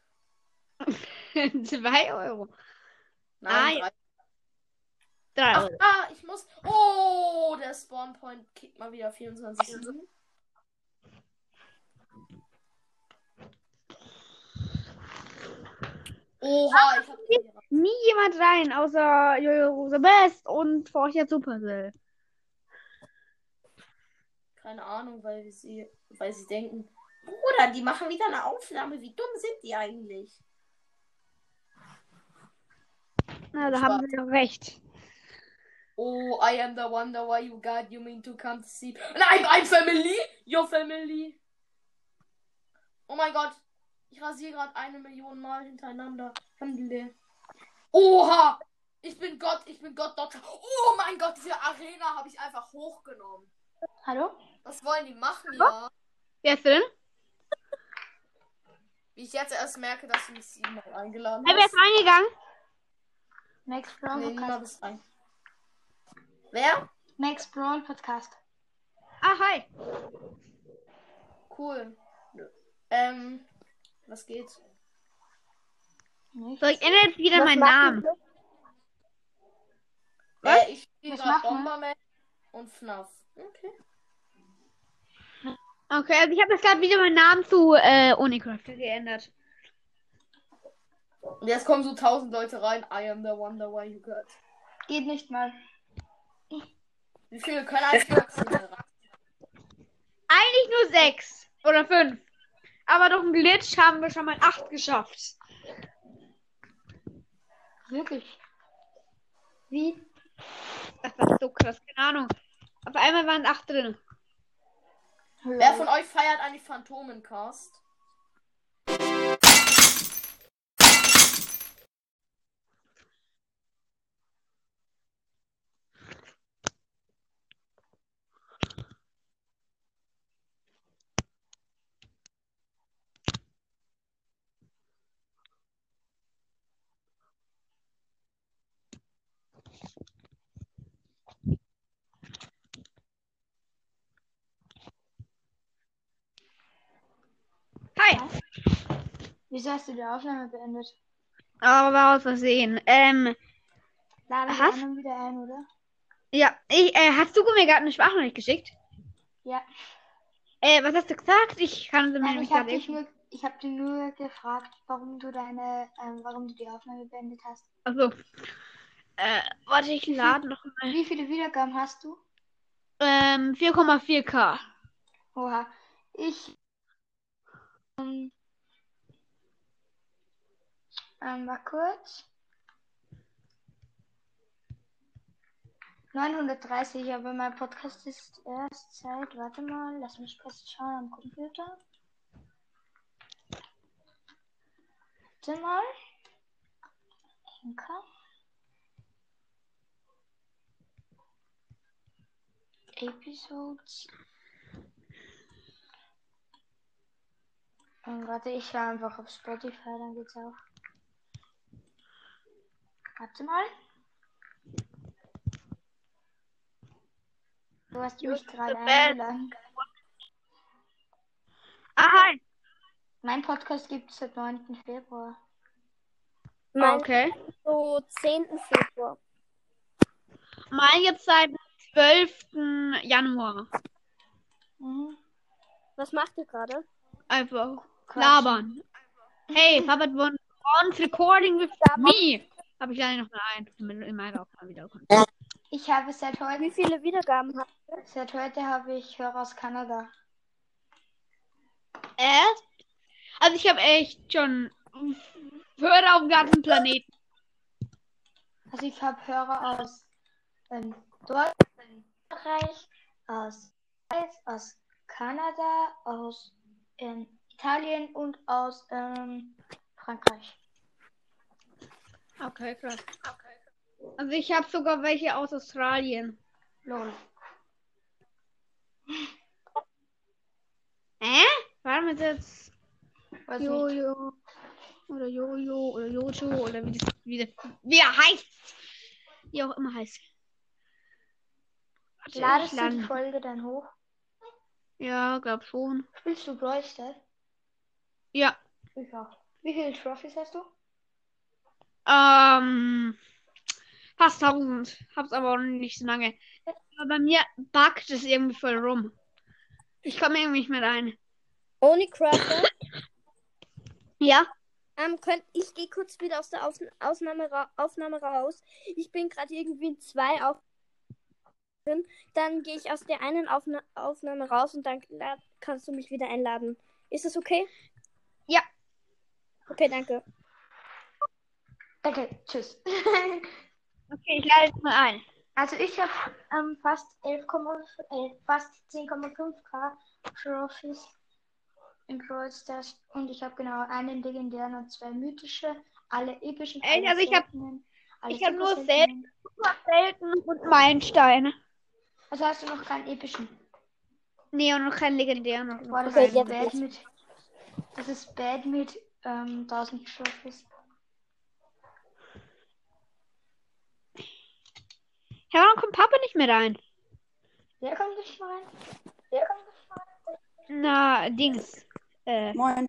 Speaker 1: 2 Euro.
Speaker 3: Nein,
Speaker 1: Ah,
Speaker 3: drei.
Speaker 1: 3
Speaker 3: Ach,
Speaker 1: Euro.
Speaker 3: ah, ich muss. Oh, der Spawn Point kickt mal wieder 24. Oha, ich hab
Speaker 1: Nie jemand rein, außer Jojo the Best und Forcha Supercell.
Speaker 3: Keine Ahnung, weil sie, weil sie denken, Bruder, die machen wieder eine Aufnahme. Wie dumm sind die eigentlich?
Speaker 1: Na, da haben sie doch recht.
Speaker 3: Oh, I am the wonder why you got you mean to come to see. Nein, I'm family. Your family. Oh mein Gott. Ich rasiere gerade eine Million Mal hintereinander. Alhamdulillah. Oha. Ich bin Gott, ich bin Gott, Doktor. Oh mein Gott, diese Arena habe ich einfach hochgenommen.
Speaker 4: Hallo?
Speaker 3: Was wollen die machen, ja?
Speaker 1: Wer ist denn?
Speaker 3: Wie ich jetzt erst merke, dass du mich siebenmal eingeladen
Speaker 1: Hey, wer ist
Speaker 3: hast.
Speaker 1: reingegangen?
Speaker 4: Max Brawl
Speaker 3: Nee,
Speaker 4: Podcast.
Speaker 3: ist rein. Wer?
Speaker 4: Max Brawl Podcast.
Speaker 1: Ah, hi.
Speaker 3: Cool. Ähm, was geht?
Speaker 4: Nicht?
Speaker 1: So, ich ändere jetzt wieder
Speaker 4: Was
Speaker 1: meinen Namen.
Speaker 4: wir?
Speaker 3: Äh, ich spiele
Speaker 4: Was
Speaker 3: gerade? Bomberman und FNAF. Okay.
Speaker 1: Okay, also ich habe jetzt gerade wieder meinen Namen zu äh, Unicraft geändert.
Speaker 3: Jetzt kommen so tausend Leute rein. I am the wonder why you got.
Speaker 4: Geht nicht mal.
Speaker 3: Wie viele können eigentlich?
Speaker 1: Eigentlich nur sechs oder fünf. Aber durch einen Glitch haben wir schon mal acht geschafft.
Speaker 4: Wirklich. Wie?
Speaker 1: Das war so krass, keine Ahnung. Auf einmal waren acht drin.
Speaker 3: Wer von euch feiert eigentlich Phantomencast?
Speaker 1: Hi.
Speaker 4: Wieso hast du die Aufnahme beendet?
Speaker 1: Aber war aus Versehen. Ähm,
Speaker 4: Lade die anderen wieder ein, oder?
Speaker 1: ja, ich, äh, hast du mir gerade eine Sprachnachricht geschickt?
Speaker 4: Ja.
Speaker 1: Äh, was hast du gesagt? Ich kann sie mir
Speaker 4: ich habe
Speaker 1: gerade
Speaker 4: dich nur, ich habe dir nur gefragt, warum du deine, ähm, warum du die Aufnahme beendet hast.
Speaker 1: Achso. Äh, warte, ich lade noch mal.
Speaker 4: Wie viele Wiedergaben hast du?
Speaker 1: Ähm, 4,4k.
Speaker 4: Oha. Ich. Ähm, ähm, mal kurz.
Speaker 6: 930, aber mein Podcast ist erst seit, warte mal, lass mich kurz schauen am Computer. Warte mal. Henker. Episodes. Und warte, ich schaue einfach auf Spotify, dann geht's auch. Warte mal. Du hast mich gerade
Speaker 1: best.
Speaker 6: eingeladen.
Speaker 1: Aha,
Speaker 6: Mein Podcast gibt es seit 9. Februar.
Speaker 4: Mein
Speaker 1: okay.
Speaker 4: so 10. Februar.
Speaker 1: Mein jetzt seit 12. Januar.
Speaker 6: Mhm.
Speaker 4: Was macht ihr gerade?
Speaker 1: Einfach
Speaker 6: Quatsch.
Speaker 1: labern. Hey, Papa wants recording with me. Habe ich leider noch mal ein in meiner Aufnahme wieder bekommen.
Speaker 6: Ich habe seit heute,
Speaker 4: Wie viele Wiedergaben habt ihr?
Speaker 6: seit heute habe ich Hörer aus Kanada.
Speaker 1: Erst? Also ich habe echt schon Hörer auf dem ganzen Planeten.
Speaker 6: Also ich habe Hörer aus ähm, Deutschland, Österreich, aus Schweiz, aus Kanada, aus ähm, Italien und aus ähm, Frankreich.
Speaker 1: Okay, krass. Also ich habe sogar welche aus Australien.
Speaker 6: Lol.
Speaker 1: Hä? Warum ist jetzt
Speaker 6: Weiß nicht.
Speaker 1: Jojo oder Jojo oder Jojo oder wie das wie, das, wie er heißt? Wie auch immer heißt.
Speaker 6: Ladest du die Folge dann hoch?
Speaker 1: Ja, glaub schon.
Speaker 6: Spielst du Brawl?
Speaker 1: Ja.
Speaker 6: Ich auch. Wie viele Trophys hast du?
Speaker 1: Ähm, fast 1000. Hab's aber auch nicht so lange. Aber bei mir buggt es irgendwie voll rum. Ich komme irgendwie nicht mehr rein.
Speaker 4: Ohne Crafter.
Speaker 1: Ja?
Speaker 4: Ähm, könnt, ich gehe kurz wieder aus der Auf Ausnahme, ra Aufnahme raus. Ich bin gerade irgendwie in zwei auf Dann gehe ich aus der einen Aufna Aufnahme raus und dann kannst du mich wieder einladen. Ist das okay?
Speaker 1: Ja.
Speaker 4: Okay, danke.
Speaker 6: Okay, tschüss.
Speaker 1: Okay, ich lade jetzt mal ein.
Speaker 6: Also ich habe ähm, fast 11,5, äh, fast 10,5k Trophys in Brawl Stars und ich habe genau einen legendären und zwei mythische, alle epischen.
Speaker 1: Echt?
Speaker 6: alle
Speaker 1: Also ich hab-
Speaker 6: seltenen, alle
Speaker 1: ich
Speaker 6: super
Speaker 1: nur
Speaker 6: seltenen.
Speaker 1: Selten und Meilenstein.
Speaker 6: Also hast du noch keinen epischen?
Speaker 1: Nee, und noch kein legendären.
Speaker 6: Boah, das
Speaker 1: kein-
Speaker 6: ist bad mit. Das ist bad mit ähm, 1000 Trophys.
Speaker 1: Ja, warum kommt Papa nicht mehr rein?
Speaker 6: Wer kommt nicht rein? Wer kommt nicht rein?
Speaker 1: Na, Dings. Äh,
Speaker 7: Moin.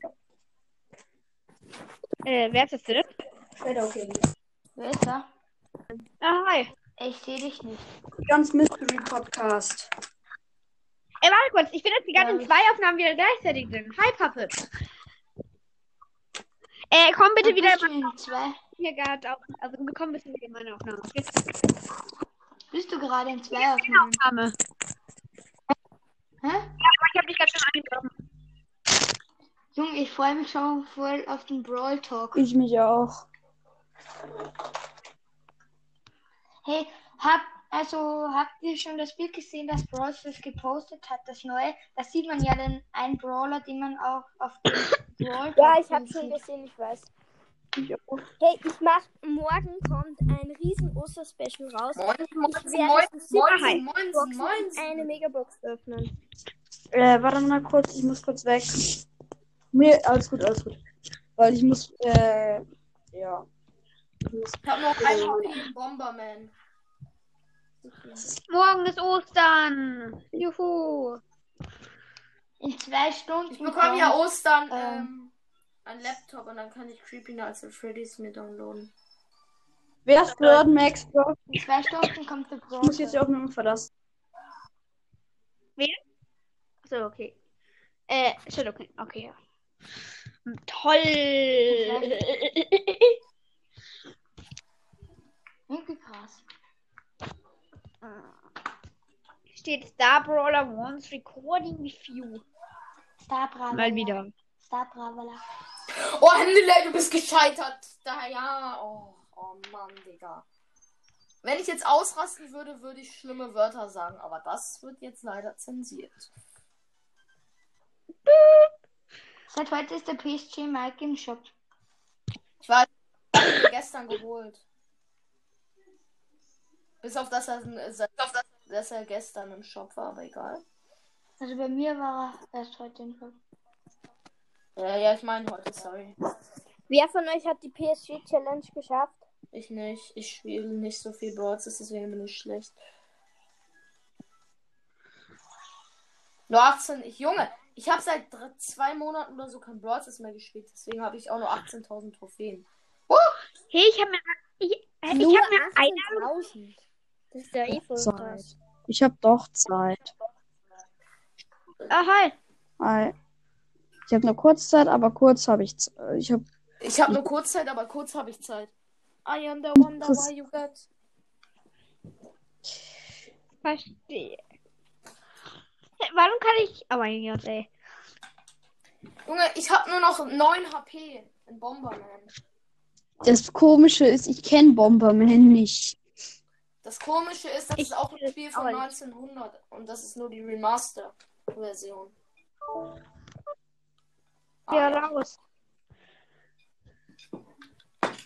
Speaker 1: äh, wer ist das dritte?
Speaker 7: okay.
Speaker 6: Wer ist da?
Speaker 1: Ah, hi.
Speaker 6: Ich sehe dich nicht.
Speaker 7: Ganz Mystery Podcast.
Speaker 1: Ey, warte kurz. Ich bin jetzt die ganzen
Speaker 6: Ja.
Speaker 1: zwei Aufnahmen wieder gleichzeitig drin. Hi, Puppet. Äh, komm bitte wieder
Speaker 6: Bist du in zwei?
Speaker 1: hier gerade auf. Also, komm bitte wieder in meine Aufnahme. Okay?
Speaker 6: Bist du gerade in zwei Aufnahmen?
Speaker 1: Aufnahme.
Speaker 6: Hä?
Speaker 1: Aber ich hab dich gerade schon angetroffen.
Speaker 6: Junge, ich freue mich schon voll auf den Brawl Talk.
Speaker 7: Ich mich auch.
Speaker 6: Hey, hab, also habt ihr schon das Bild gesehen, das Brawl Stars gepostet hat, das neue? Da sieht man ja den einen Brawler, den man auch auf dem Brawl
Speaker 4: Ja,
Speaker 6: Talk
Speaker 4: ich habe schon gesehen, ich weiß.
Speaker 7: Ich auch.
Speaker 4: Hey, ich mach, morgen kommt ein riesen Oster-Special raus.
Speaker 3: Moin, moin, moin, moin, moin, moin.
Speaker 4: eine Megabox öffnen.
Speaker 7: Äh, warte mal kurz, ich muss kurz weg. Mir, alles gut, alles gut. Weil ich muss, äh, ja. Ich muss,
Speaker 3: Ich hab noch einen HP Bomberman.
Speaker 1: Morgen ist Ostern. Juhu.
Speaker 6: In zwei Stunden.
Speaker 3: Ich bekomme ja Ostern
Speaker 6: ähm,
Speaker 3: ähm, ein Laptop und dann kann ich Creepy Nights at Freddy's mir downloaden.
Speaker 7: wer ist Bird Max? Bro?
Speaker 6: In zwei Stunden kommt der Brawl
Speaker 7: Ich muss jetzt die
Speaker 6: Talk.
Speaker 7: Aufnahme verlassen.
Speaker 1: Achso, okay. Äh, schon okay. Okay, ja. Toll.
Speaker 6: Irgendwie krass.
Speaker 1: Steht Star Brawler once recording with you.
Speaker 6: Star Bravo.
Speaker 1: Mal wieder.
Speaker 6: Star Bravo.
Speaker 3: Oh, Händelei, du bist gescheitert. Da, ja. Oh, oh Mann, Digga. Wenn ich jetzt ausrasten würde, würde ich schlimme Wörter sagen, aber das wird jetzt leider zensiert.
Speaker 6: Seit heute ist der PSG Mike im Shop.
Speaker 3: Ich war gestern geholt. Bis auf das er, dass er gestern im Shop war, aber egal.
Speaker 6: Also bei mir war er erst heute im Shop.
Speaker 3: Ja, ja, ich meine heute, sorry.
Speaker 4: Wer von euch hat die PSG Challenge geschafft?
Speaker 3: Ich nicht. Ich spiele nicht so viel Boards, deswegen bin ich schlecht. Nur 18. Ich, Junge, ich habe seit drei, zwei Monaten oder so kein Brawl mehr gespielt. Deswegen habe ich auch nur 18.000 Trophäen.
Speaker 1: Hey, ich habe mir, ich, äh, ich
Speaker 4: Nur
Speaker 1: hab mir eine
Speaker 4: 18.000. Das ist ja eh voll krass.
Speaker 7: Ich habe doch Zeit.
Speaker 1: Ah, hi.
Speaker 7: Hi. Ich habe nur Kurzzeit, aber kurz habe ich äh, ich habe
Speaker 3: Ich habe nur kurz Zeit, aber kurz habe ich Zeit. I am the wonder why you got.
Speaker 1: Verstehe. Warum kann ich. Oh mein Gott, ey.
Speaker 3: Junge, ich habe nur noch 9 HP in Bomberman.
Speaker 7: das komische ist, ich kenne Bomberman nicht.
Speaker 3: Das komische ist, das
Speaker 1: Ich
Speaker 3: ist auch ein Spiel von
Speaker 1: auch.
Speaker 3: 1900 und das ist nur die Remaster-Version.
Speaker 1: Ja, raus.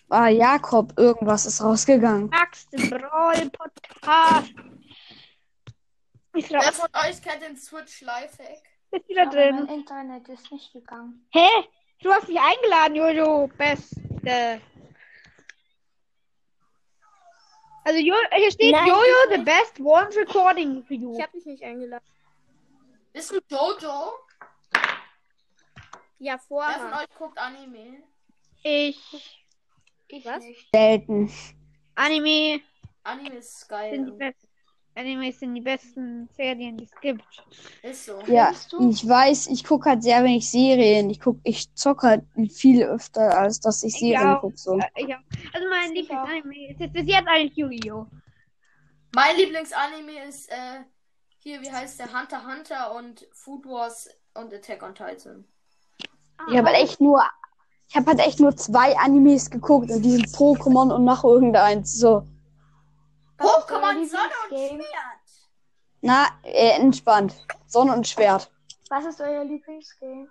Speaker 7: Ah, Jakob, irgendwas ist rausgegangen.
Speaker 1: Max Brawl Podcast. Ist
Speaker 3: Wer von euch kennt den Switch Lifehack?
Speaker 1: Ist wieder
Speaker 6: Aber mein
Speaker 1: drin.
Speaker 6: Internet ist nicht gegangen.
Speaker 1: Hä? Du hast mich eingeladen, Jojo. Beste. Also, jo hier steht
Speaker 4: Nein,
Speaker 1: Jojo,
Speaker 4: ich
Speaker 1: the best one recording for you.
Speaker 4: Ich habe dich nicht eingeladen.
Speaker 3: Bist du Jojo?
Speaker 4: Ja,
Speaker 3: Wer von
Speaker 4: vorher.
Speaker 3: euch guckt Anime?
Speaker 1: Ich.
Speaker 6: Ich
Speaker 4: Was?
Speaker 6: nicht.
Speaker 7: Selten.
Speaker 1: Anime
Speaker 3: Anime ist
Speaker 1: sind
Speaker 3: geil.
Speaker 1: die besten. Anime sind die besten Serien, die es gibt.
Speaker 3: Ist so.
Speaker 7: Ja, ich weiß, ich gucke halt sehr wenig Serien. Ich guck, ich zock halt viel öfter, als dass ich Serien gucke. So.
Speaker 1: Äh, Ich auch. Also, mein. Lieblingsanime ist jetzt bis jetzt eigentlich Yu-Gi-Oh!
Speaker 3: Mein Lieblingsanime ist äh, hier, wie heißt der? Hunter Hunter und Food Wars und Attack on Titan.
Speaker 7: Ich habe halt echt nur, ich habe halt echt nur zwei Animes geguckt und die sind Pokémon und noch irgendeins. So,
Speaker 3: Pokémon Sonne und? Schwert.
Speaker 7: na, äh, entspannt. Sonne und Schwert.
Speaker 6: Was ist euer Lieblingsgame?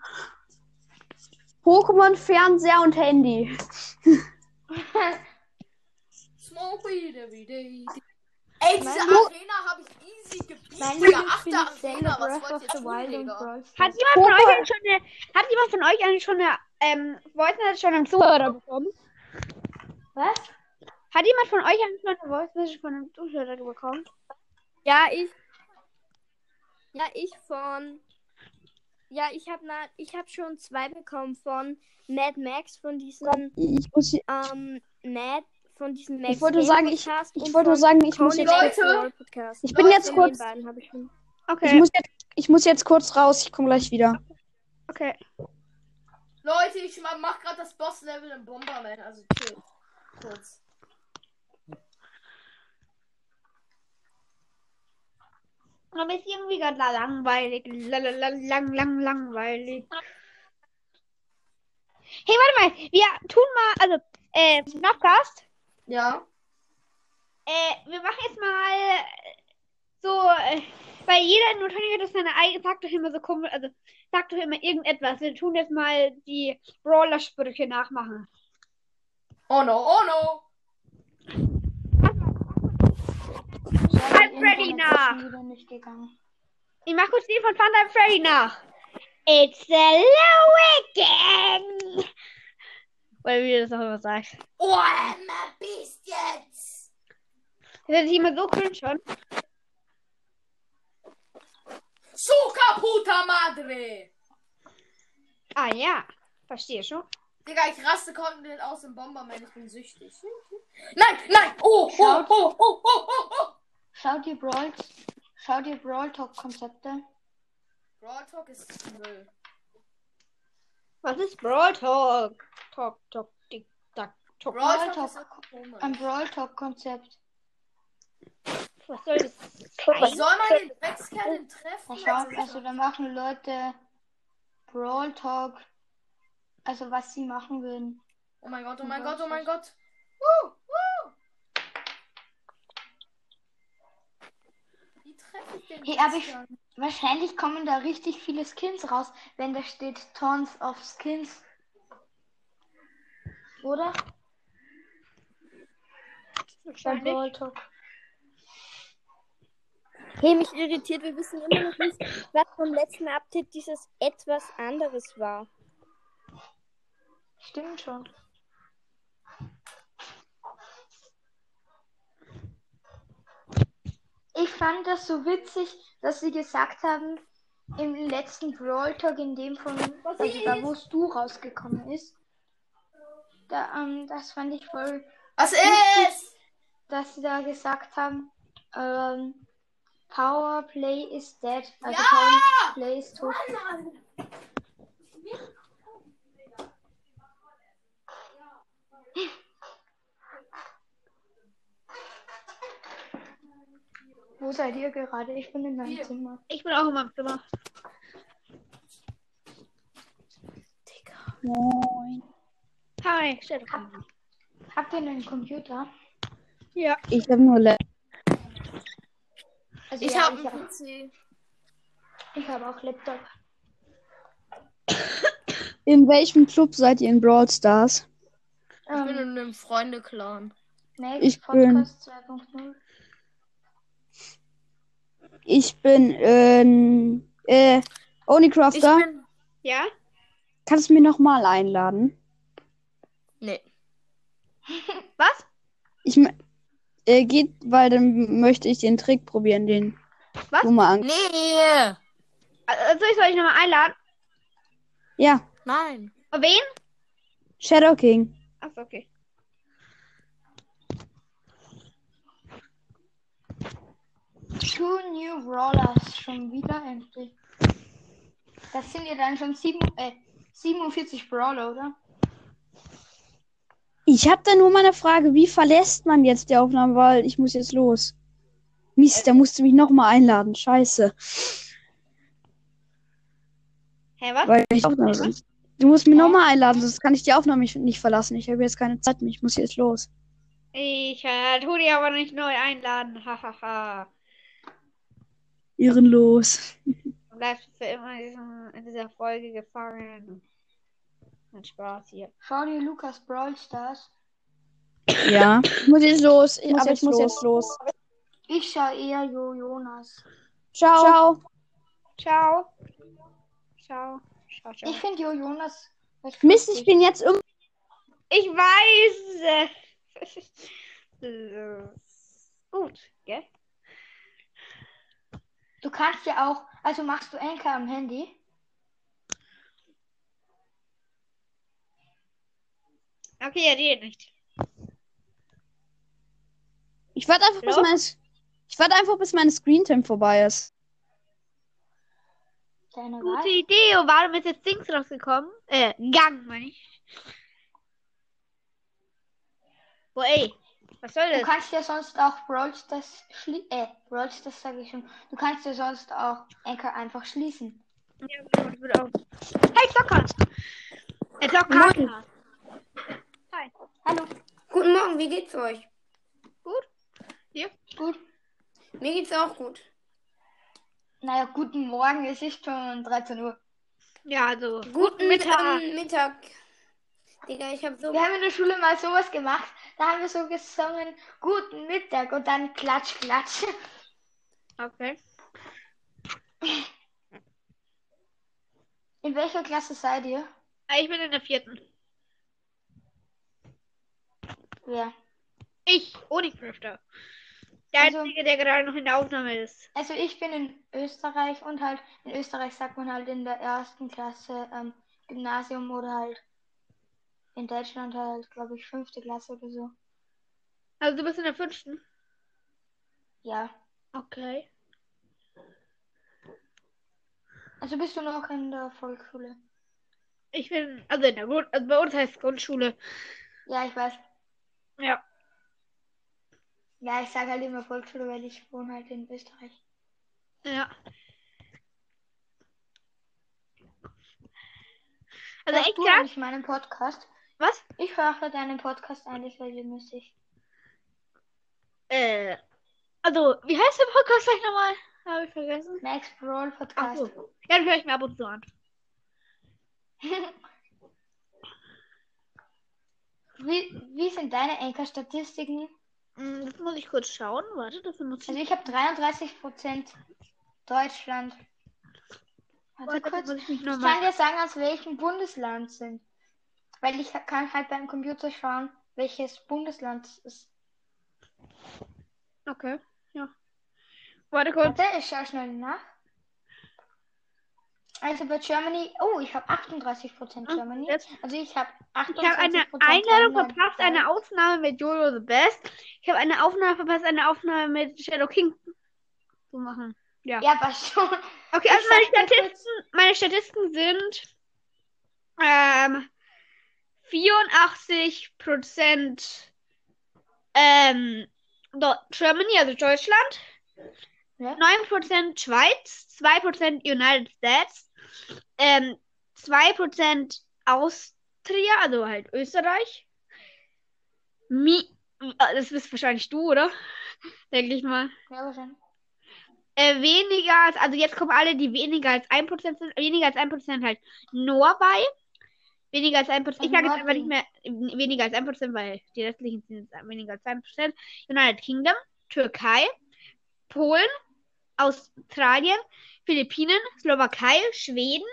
Speaker 7: Pokémon, Fernseher und Handy.
Speaker 3: Smoke weed every day. Ey, diese Arena habe ich easy gebieten.
Speaker 6: Mein
Speaker 3: Digga, achte Arena, was
Speaker 6: Breath
Speaker 3: wollt
Speaker 6: of
Speaker 3: ihr
Speaker 6: the
Speaker 3: tun?
Speaker 1: Hat jemand von euch eigentlich schon eine, hat jemand von euch eigentlich schon eine, ähm, Voice Message von einem Zuhörer bekommen?
Speaker 6: Was?
Speaker 1: Hat jemand von euch eigentlich schon eine Voice Message von einem Zuhörer bekommen?
Speaker 4: Ja, ich. Ja, ich von. Ja, ich habe ich hab schon zwei bekommen von Mad Max, von diesem
Speaker 7: Ich muss, hier-
Speaker 4: ähm, Mad, von diesem Max
Speaker 7: Ich wollte
Speaker 4: Game
Speaker 7: sagen, ich- ich wollte sagen, ich muss jetzt,
Speaker 3: Leute,
Speaker 7: ich bin
Speaker 3: Leute,
Speaker 7: jetzt kurz,
Speaker 4: ich schon.
Speaker 7: ich
Speaker 1: Okay,
Speaker 7: muss jetzt, ich muss jetzt kurz raus. Ich komme gleich wieder.
Speaker 1: okay.
Speaker 3: Leute, ich ma- mach gerade das Boss-Level im Bomberman, also chill. Kurz.
Speaker 1: Aber ist irgendwie gerade langweilig. Lang, lang, lang, lang, langweilig. Hey, warte mal. Wir tun mal, also, äh, Snapcast.
Speaker 3: Ja.
Speaker 1: Äh, wir machen jetzt mal äh, so, äh, weil jeder nur hat das seine eigene, sagt doch immer so komisch, also sagt doch immer irgendetwas. Wir tun jetzt mal die Brawler-Sprüche nachmachen.
Speaker 3: Oh no, oh no.
Speaker 1: Halt Freddy nach. Ich mach kurz den von Thunder Freddy nach. It's a low again. Wie du das auch immer sagst.
Speaker 3: Oh, Emma, Biest jetzt.
Speaker 1: Das sich immer so cringe schon.
Speaker 3: Su kaputa madre.
Speaker 1: Ah ja, verstehe schon.
Speaker 3: Digga, ich raste komplett aus dem Bomberman, ich bin süchtig. Nein, nein, oh, oh, oh, oh, oh, oh, oh.
Speaker 6: Schaut ihr Brawl, schaut ihr Brawl Talk Konzepte?
Speaker 3: Brawl Talk ist Müll.
Speaker 1: Was ist Brawl Talk? Talk, Talk, Tick, Tack, Talk.
Speaker 3: Brawl
Speaker 6: Brawl
Speaker 3: Talk
Speaker 6: Talk. Ein Brawl Talk Konzept.
Speaker 1: Was soll das
Speaker 3: Ich soll mal den Dreckskerl treffen.
Speaker 6: Da schaut, also da machen Leute Brawl Talk, also was sie machen würden.
Speaker 3: Oh mein Gott, oh mein Gott, oh mein Gott. Woo,
Speaker 2: den
Speaker 6: Hey, aber ich, wahrscheinlich kommen da richtig viele Skins raus, wenn da steht Tons of Skins. Oder? Talk.
Speaker 4: Hey, mich irritiert, wir wissen immer noch nicht, was vom letzten Update dieses etwas anderes war.
Speaker 6: Stimmt schon. Ich fand das so witzig, dass sie gesagt haben, im letzten Brawl Talk, in dem von, also da wo du rausgekommen ist, da, ähm, das fand ich voll,
Speaker 3: Was ist?
Speaker 6: dass sie da gesagt haben, ähm, Power Play is dead. Also
Speaker 3: Ja!
Speaker 6: Power Play ist tot. Wo seid ihr gerade? Ich bin in meinem
Speaker 3: Hier.
Speaker 6: Zimmer.
Speaker 1: Ich bin auch in meinem Zimmer.
Speaker 7: Moin.
Speaker 1: Hi, stell doch mal.
Speaker 6: Habt ihr einen Computer?
Speaker 1: Ja.
Speaker 7: Ich habe nur Le
Speaker 6: Also
Speaker 3: Ich
Speaker 6: ja,
Speaker 3: habe einen
Speaker 6: hab-
Speaker 3: PC.
Speaker 6: ich habe auch Laptop.
Speaker 7: In welchem Club seid ihr in Brawl Stars?
Speaker 3: Ich bin
Speaker 6: Ähm,
Speaker 3: in einem Freunde-Clan.
Speaker 6: Next
Speaker 7: ich bin-
Speaker 6: Podcast 2.0.
Speaker 7: Ich bin in äh,
Speaker 3: Ich
Speaker 7: Onicrafter.
Speaker 3: bin.
Speaker 1: Ja?
Speaker 7: Kannst du mich nochmal einladen?
Speaker 3: Nee.
Speaker 1: Was?
Speaker 7: Ich äh, geht, weil dann möchte ich den Trick probieren, den
Speaker 1: Was?
Speaker 7: du mal an.
Speaker 3: Nee!
Speaker 1: Also soll ich soll ich nochmal einladen?
Speaker 7: Ja,
Speaker 3: Nein.
Speaker 1: Wen?
Speaker 7: Shadow King.
Speaker 1: Achso, okay.
Speaker 6: Two New Brawlers schon wieder endlich. Das sind ja dann schon sieben, äh, 47 Brawler, oder?
Speaker 7: Ich habe da nur mal eine Frage, wie verlässt man jetzt die Aufnahme, weil ich muss jetzt los. Mist, da musst du mich nochmal einladen. Scheiße.
Speaker 1: Hä, was?
Speaker 7: Weil ich Aufnahme sonst. Du musst mich nochmal einladen, sonst kann ich die Aufnahme nicht- nicht verlassen. Ich habe jetzt keine Zeit mehr. Ich muss jetzt los.
Speaker 1: Ich äh, tu die aber nicht neu einladen. Hahaha.
Speaker 7: Ehrenlos.
Speaker 1: Du bleibst für immer in, diesem, in dieser Folge gefangen. Hat Spaß hier.
Speaker 6: Schau dir Lukas Brawl Stars.
Speaker 7: Ja. Ich muss jetzt los. Ich,
Speaker 6: muss
Speaker 7: aber
Speaker 6: jetzt
Speaker 7: ich muss
Speaker 6: los.
Speaker 7: jetzt los.
Speaker 6: Ich schau eher Jo Jonas.
Speaker 7: Ciao. Ciao.
Speaker 1: Ciao. Ciao. Ciao, ciao.
Speaker 6: Ich finde Jo Jonas.
Speaker 7: Mist, ich bin jetzt im.
Speaker 1: Ich weiß. Gut, gell?
Speaker 6: Du kannst ja auch, also machst du Anker am Handy?
Speaker 1: Okay, er redet nicht.
Speaker 7: Ich warte einfach, bis meine. Ich warte einfach, bis meine Screentime vorbei ist.
Speaker 6: Deine
Speaker 1: Gute
Speaker 6: Wahl.
Speaker 1: Idee. Und warum ist jetzt Dings rausgekommen? Äh, Gang, meine ich. Boah, ey. Was soll
Speaker 6: Du
Speaker 1: das?
Speaker 6: kannst ja sonst auch Brawl Stars schli äh, Brawl Stars sage ich schon. Du kannst ja sonst auch Anker einfach schließen.
Speaker 1: Ja, genau, das wird auch. Hey, Zocker! Er zockt Karten.
Speaker 6: Hallo.
Speaker 8: Guten Morgen, wie geht's euch?
Speaker 1: Gut. Dir?
Speaker 6: Gut.
Speaker 8: Mir geht's auch gut.
Speaker 6: Naja, guten Morgen, es ist schon 13 Uhr.
Speaker 1: Ja, also.
Speaker 8: Guten
Speaker 1: Mittag.
Speaker 8: ähm, Mittag. Digga, ich hab so.
Speaker 6: Wir haben in der Schule mal sowas gemacht. Da haben wir so gesungen, guten Mittag und dann klatsch, klatsch.
Speaker 1: Okay.
Speaker 6: In welcher Klasse seid ihr?
Speaker 1: Ah, Ich bin in der vierten.
Speaker 6: Wer?
Speaker 1: Ich, ohne Crafter. Der
Speaker 6: Also-
Speaker 1: Einzige, der gerade noch in der Aufnahme ist.
Speaker 6: Also ich bin in Österreich und halt in Österreich sagt man halt in der ersten Klasse ähm, Gymnasium oder halt in Deutschland halt, glaube ich, fünfte Klasse oder so.
Speaker 1: Also du bist in der fünften.
Speaker 6: Ja.
Speaker 1: Okay.
Speaker 6: Also bist du noch in der Volksschule?
Speaker 1: Ich bin, also in der Grund, also bei uns heißt es Grundschule.
Speaker 6: Ja, ich weiß.
Speaker 1: Ja.
Speaker 6: Ja, ich sage halt immer Volksschule, weil ich wohne halt in Österreich.
Speaker 1: Ja. Also
Speaker 6: Hörst
Speaker 1: echt
Speaker 6: du eigentlich meinen Podcast?
Speaker 1: Was?
Speaker 6: Ich höre deinen Podcast eigentlich regelmäßig.
Speaker 1: Äh. Also, wie heißt der Podcast gleich nochmal? Habe ich vergessen?
Speaker 6: Max Brawl
Speaker 1: Ach
Speaker 6: Podcast.
Speaker 1: so. Ja, den höre ich mir ab und zu an.
Speaker 6: Wie, wie sind deine Anchor-Statistiken?
Speaker 1: Hm, Das muss ich kurz schauen. Warte, dafür muss
Speaker 6: Also
Speaker 1: ich.
Speaker 6: ich habe 33% Deutschland. Warte
Speaker 1: Warte,
Speaker 6: kurz.
Speaker 1: ich
Speaker 6: Ich kann dir sagen, aus welchem Bundesland sind. Weil ich kann halt beim Computer schauen, welches Bundesland es ist.
Speaker 1: Okay, ja. Warte kurz.
Speaker 6: Warte, ich schaue schnell nach. Also bei Germany, oh, ich habe 38% Germany.
Speaker 1: Jetzt,
Speaker 6: Also ich habe 28%
Speaker 1: ich habe eine
Speaker 6: Einladung
Speaker 1: verpasst, eine Aufnahme mit Jojo the Best. Ich habe eine Aufnahme verpasst, eine Aufnahme mit Shadow King zu machen. Ja.
Speaker 6: Ja, passt schon.
Speaker 1: Okay,
Speaker 6: Ich
Speaker 1: also meine
Speaker 6: sag dir
Speaker 1: Statisten, meine Statisten sind ähm, 84% ähm, Do- Germany, also Deutschland,
Speaker 6: Ja.
Speaker 1: 9% Schweiz, 2% United States, ähm, 2% Austria, also halt Österreich. Mi das bist wahrscheinlich du, oder? Denke ich mal.
Speaker 6: Ja, wahrscheinlich.
Speaker 1: Äh, weniger als, also jetzt kommen alle, die weniger als 1% sind, weniger als 1% halt Norway. Weniger als 1%. Ich sage jetzt einfach nicht mehr äh, weniger als 1%, weil die restlichen sind weniger als 1%. United Kingdom, Türkei, Polen, Australien, Philippinen, Slowakei, Schweden,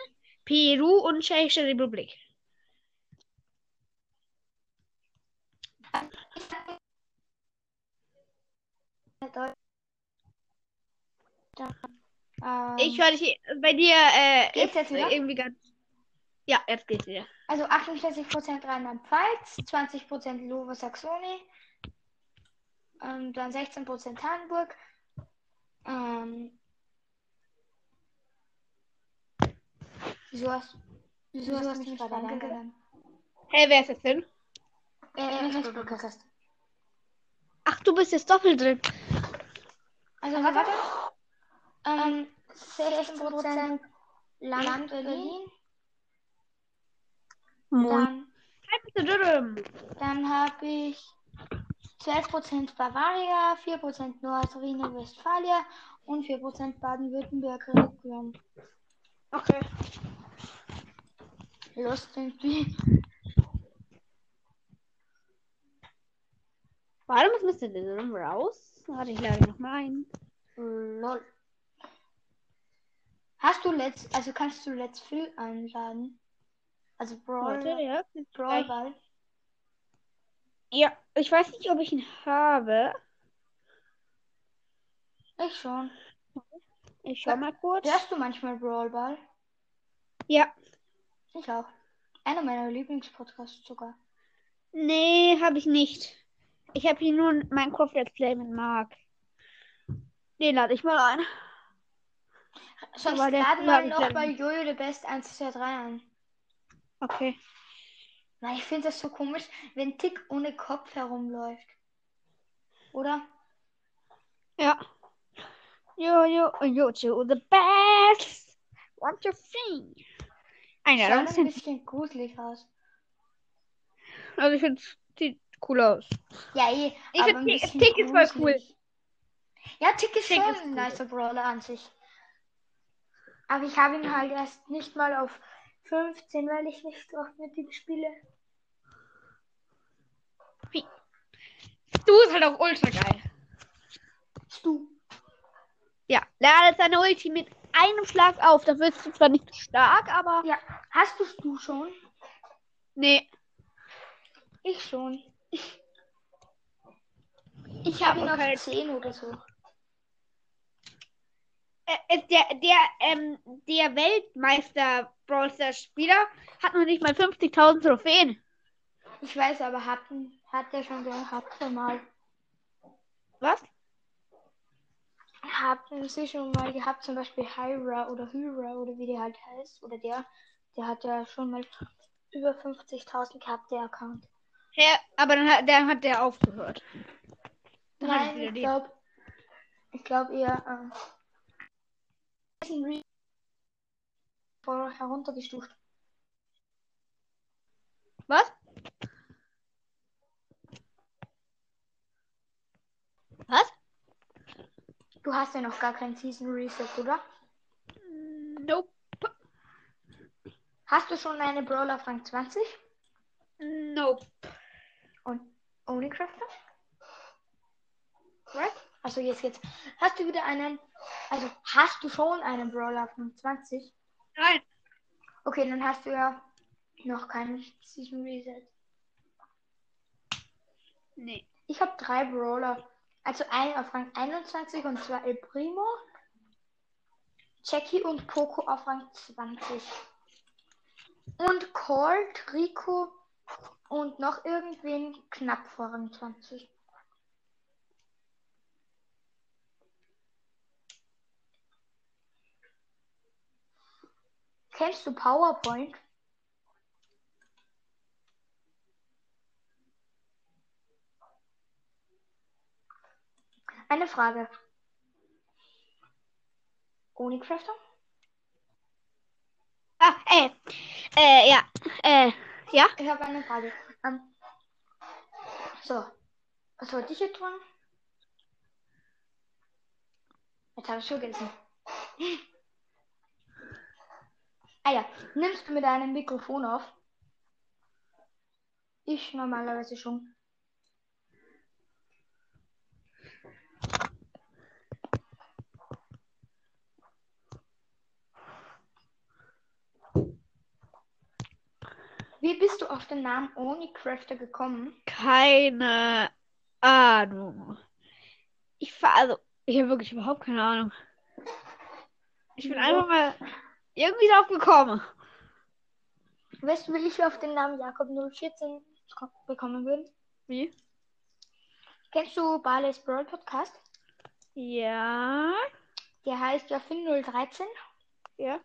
Speaker 1: Peru und Tschechische Republik. Ich höre dich bei dir äh,
Speaker 6: jetzt
Speaker 1: irgendwie ganz. Ja, jetzt geht's wieder.
Speaker 6: Also 48% Rheinland-Pfalz, 20% Lower Saxony, ähm, dann 16% Hamburg, ähm, wieso hast, wieso hast du mich gerade eingeladen?
Speaker 1: Hey, wer ist das denn?
Speaker 6: Äh, Podcast.
Speaker 1: Ach, du bist jetzt doppelt drin.
Speaker 6: Also warte, ähm, 16% Land Berlin, dann. Dann habe ich 12% Bavaria, 4% Nordrhein-Westfalia und 4% Baden-Württemberg.
Speaker 1: Okay.
Speaker 6: Lost irgendwie.
Speaker 1: Warum ist Mr. Dillon raus? Warte, ich lade ihn nochmal ein.
Speaker 6: Lol. Hast du Let's, also kannst du Let's Fill einladen? Also Brawl,
Speaker 1: Warte, ja.
Speaker 6: Brawl Ball.
Speaker 1: Ja, ich weiß nicht, ob ich ihn habe.
Speaker 6: Ich schon.
Speaker 1: Ich schau mal kurz.
Speaker 6: Hörst du manchmal Brawl Ball?
Speaker 1: Ja.
Speaker 6: Ich auch. Einer meiner Lieblingspodcasts sogar.
Speaker 1: Nee, habe ich nicht. Ich habe hier nur Minecraft Let's Play mit Mark. Den lade ich mal ein.
Speaker 6: Sonst
Speaker 1: Aber
Speaker 6: laden wir noch bei Jojo the Best 1, 2, 3 ein.
Speaker 1: Okay.
Speaker 6: Weil ich finde das so komisch, wenn Tick ohne Kopf herumläuft. Oder?
Speaker 1: Ja. Yo, yo, yo, yo, the best. What you think? Einer, das
Speaker 6: ein
Speaker 1: ist
Speaker 6: bisschen gruselig aus.
Speaker 1: Also ich finde, sieht cool aus.
Speaker 6: Ja, eh.
Speaker 1: Ich
Speaker 6: aber
Speaker 1: find
Speaker 6: ein
Speaker 1: Tick- Tick ist voll
Speaker 6: gruselig. Ja, Tick ist
Speaker 1: Tick
Speaker 6: schon
Speaker 1: ist
Speaker 6: ein
Speaker 1: cool.
Speaker 6: nicer Brawler an sich. Aber ich habe ihn halt erst nicht mal auf 15, weil ich nicht so oft mit ihm spiele.
Speaker 1: Du ist halt auch ultra geil.
Speaker 6: Du.
Speaker 1: Ja, lade seine Ulti mit einem Schlag auf. Da wirst du zwar nicht stark, aber.
Speaker 6: Ja, hast du schon?
Speaker 1: Nee.
Speaker 6: Ich schon.
Speaker 1: Ich
Speaker 6: habe
Speaker 1: habe
Speaker 6: ihn auf
Speaker 1: halt.
Speaker 6: 10 oder so.
Speaker 1: Äh, äh, der, der, ähm, der Weltmeister Brawl Stars Spieler hat noch nicht mal 50.000 Trophäen.
Speaker 6: Ich weiß, aber hatten, hat der schon gehabt mal.
Speaker 1: Was?
Speaker 6: Haben sie schon mal gehabt, zum Beispiel Hyra oder Hyra oder wie der halt heißt. Oder der, der hat ja schon mal über 50.000 gehabt, der Account.
Speaker 1: Ja, aber dann hat, dann hat der aufgehört. Dann
Speaker 6: Nein, ich glaube, ich glaube eher, ähm, ist ein Re voll heruntergestuft.
Speaker 1: Was? Was?
Speaker 6: du hast ja noch gar kein Season Reset, oder?
Speaker 1: Nope.
Speaker 6: Hast du schon eine Brawler auf Rang 20?
Speaker 1: Nope.
Speaker 6: Und Only Crafter? Right? Also jetzt geht's. Hast du wieder einen. Also hast du schon einen Brawler auf Rang 20?
Speaker 1: Nein.
Speaker 6: Okay, dann hast du ja noch keinen Season Reset.
Speaker 1: Nee.
Speaker 6: Ich habe drei Brawler. Also einen auf Rang 21 und zwar El Primo, Jackie und Poco auf Rang 20. Und Colt, Rico und noch irgendwen knapp vor Rang 20. Kennst du PowerPoint? Eine Frage. Ohne Crafter?
Speaker 1: Ah, äh. Äh, ja. Äh, ja.
Speaker 6: Ich habe eine Frage. Ähm, so. Was wollte ich jetzt tun? Jetzt habe ich vergessen. Ah ja, nimmst du mit deinem Mikrofon auf? Ich normalerweise schon. Wie bist du auf den Namen Oni Crafter gekommen?
Speaker 1: Keine Ahnung. Ich fahr, also, ich habe wirklich überhaupt keine Ahnung. Ich bin einfach mal irgendwie drauf gekommen.
Speaker 6: Weißt du, wie ich auf den Namen Jakob 014 ko- bekommen bin?
Speaker 1: Wie?
Speaker 6: Kennst du Barley's Brawl Podcast?
Speaker 1: Ja.
Speaker 6: Der heißt ja Finn 013.
Speaker 1: Ja.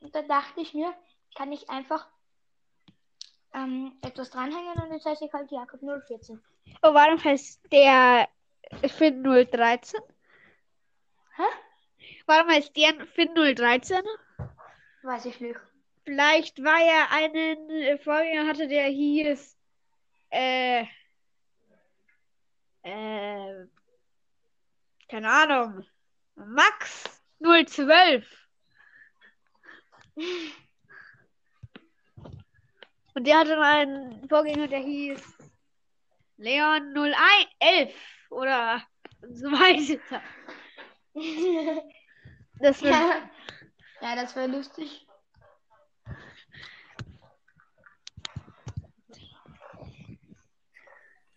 Speaker 6: Und da dachte ich mir, kann ich einfach ähm, etwas dranhängen und jetzt heiße ich halt Jakob 014.
Speaker 1: Oh, warum heißt der Finn 013?
Speaker 6: Hä?
Speaker 1: Warum heißt der Finn 013?
Speaker 6: Weiß ich nicht.
Speaker 1: Vielleicht, weil er einen äh, Vorgänger hatte, der hieß, äh, äh, keine Ahnung, Max 012. Und der hatte einen Vorgänger, der hieß Leon 0111 oder so weiter. Das wird,
Speaker 6: ja. Ja, das wäre lustig.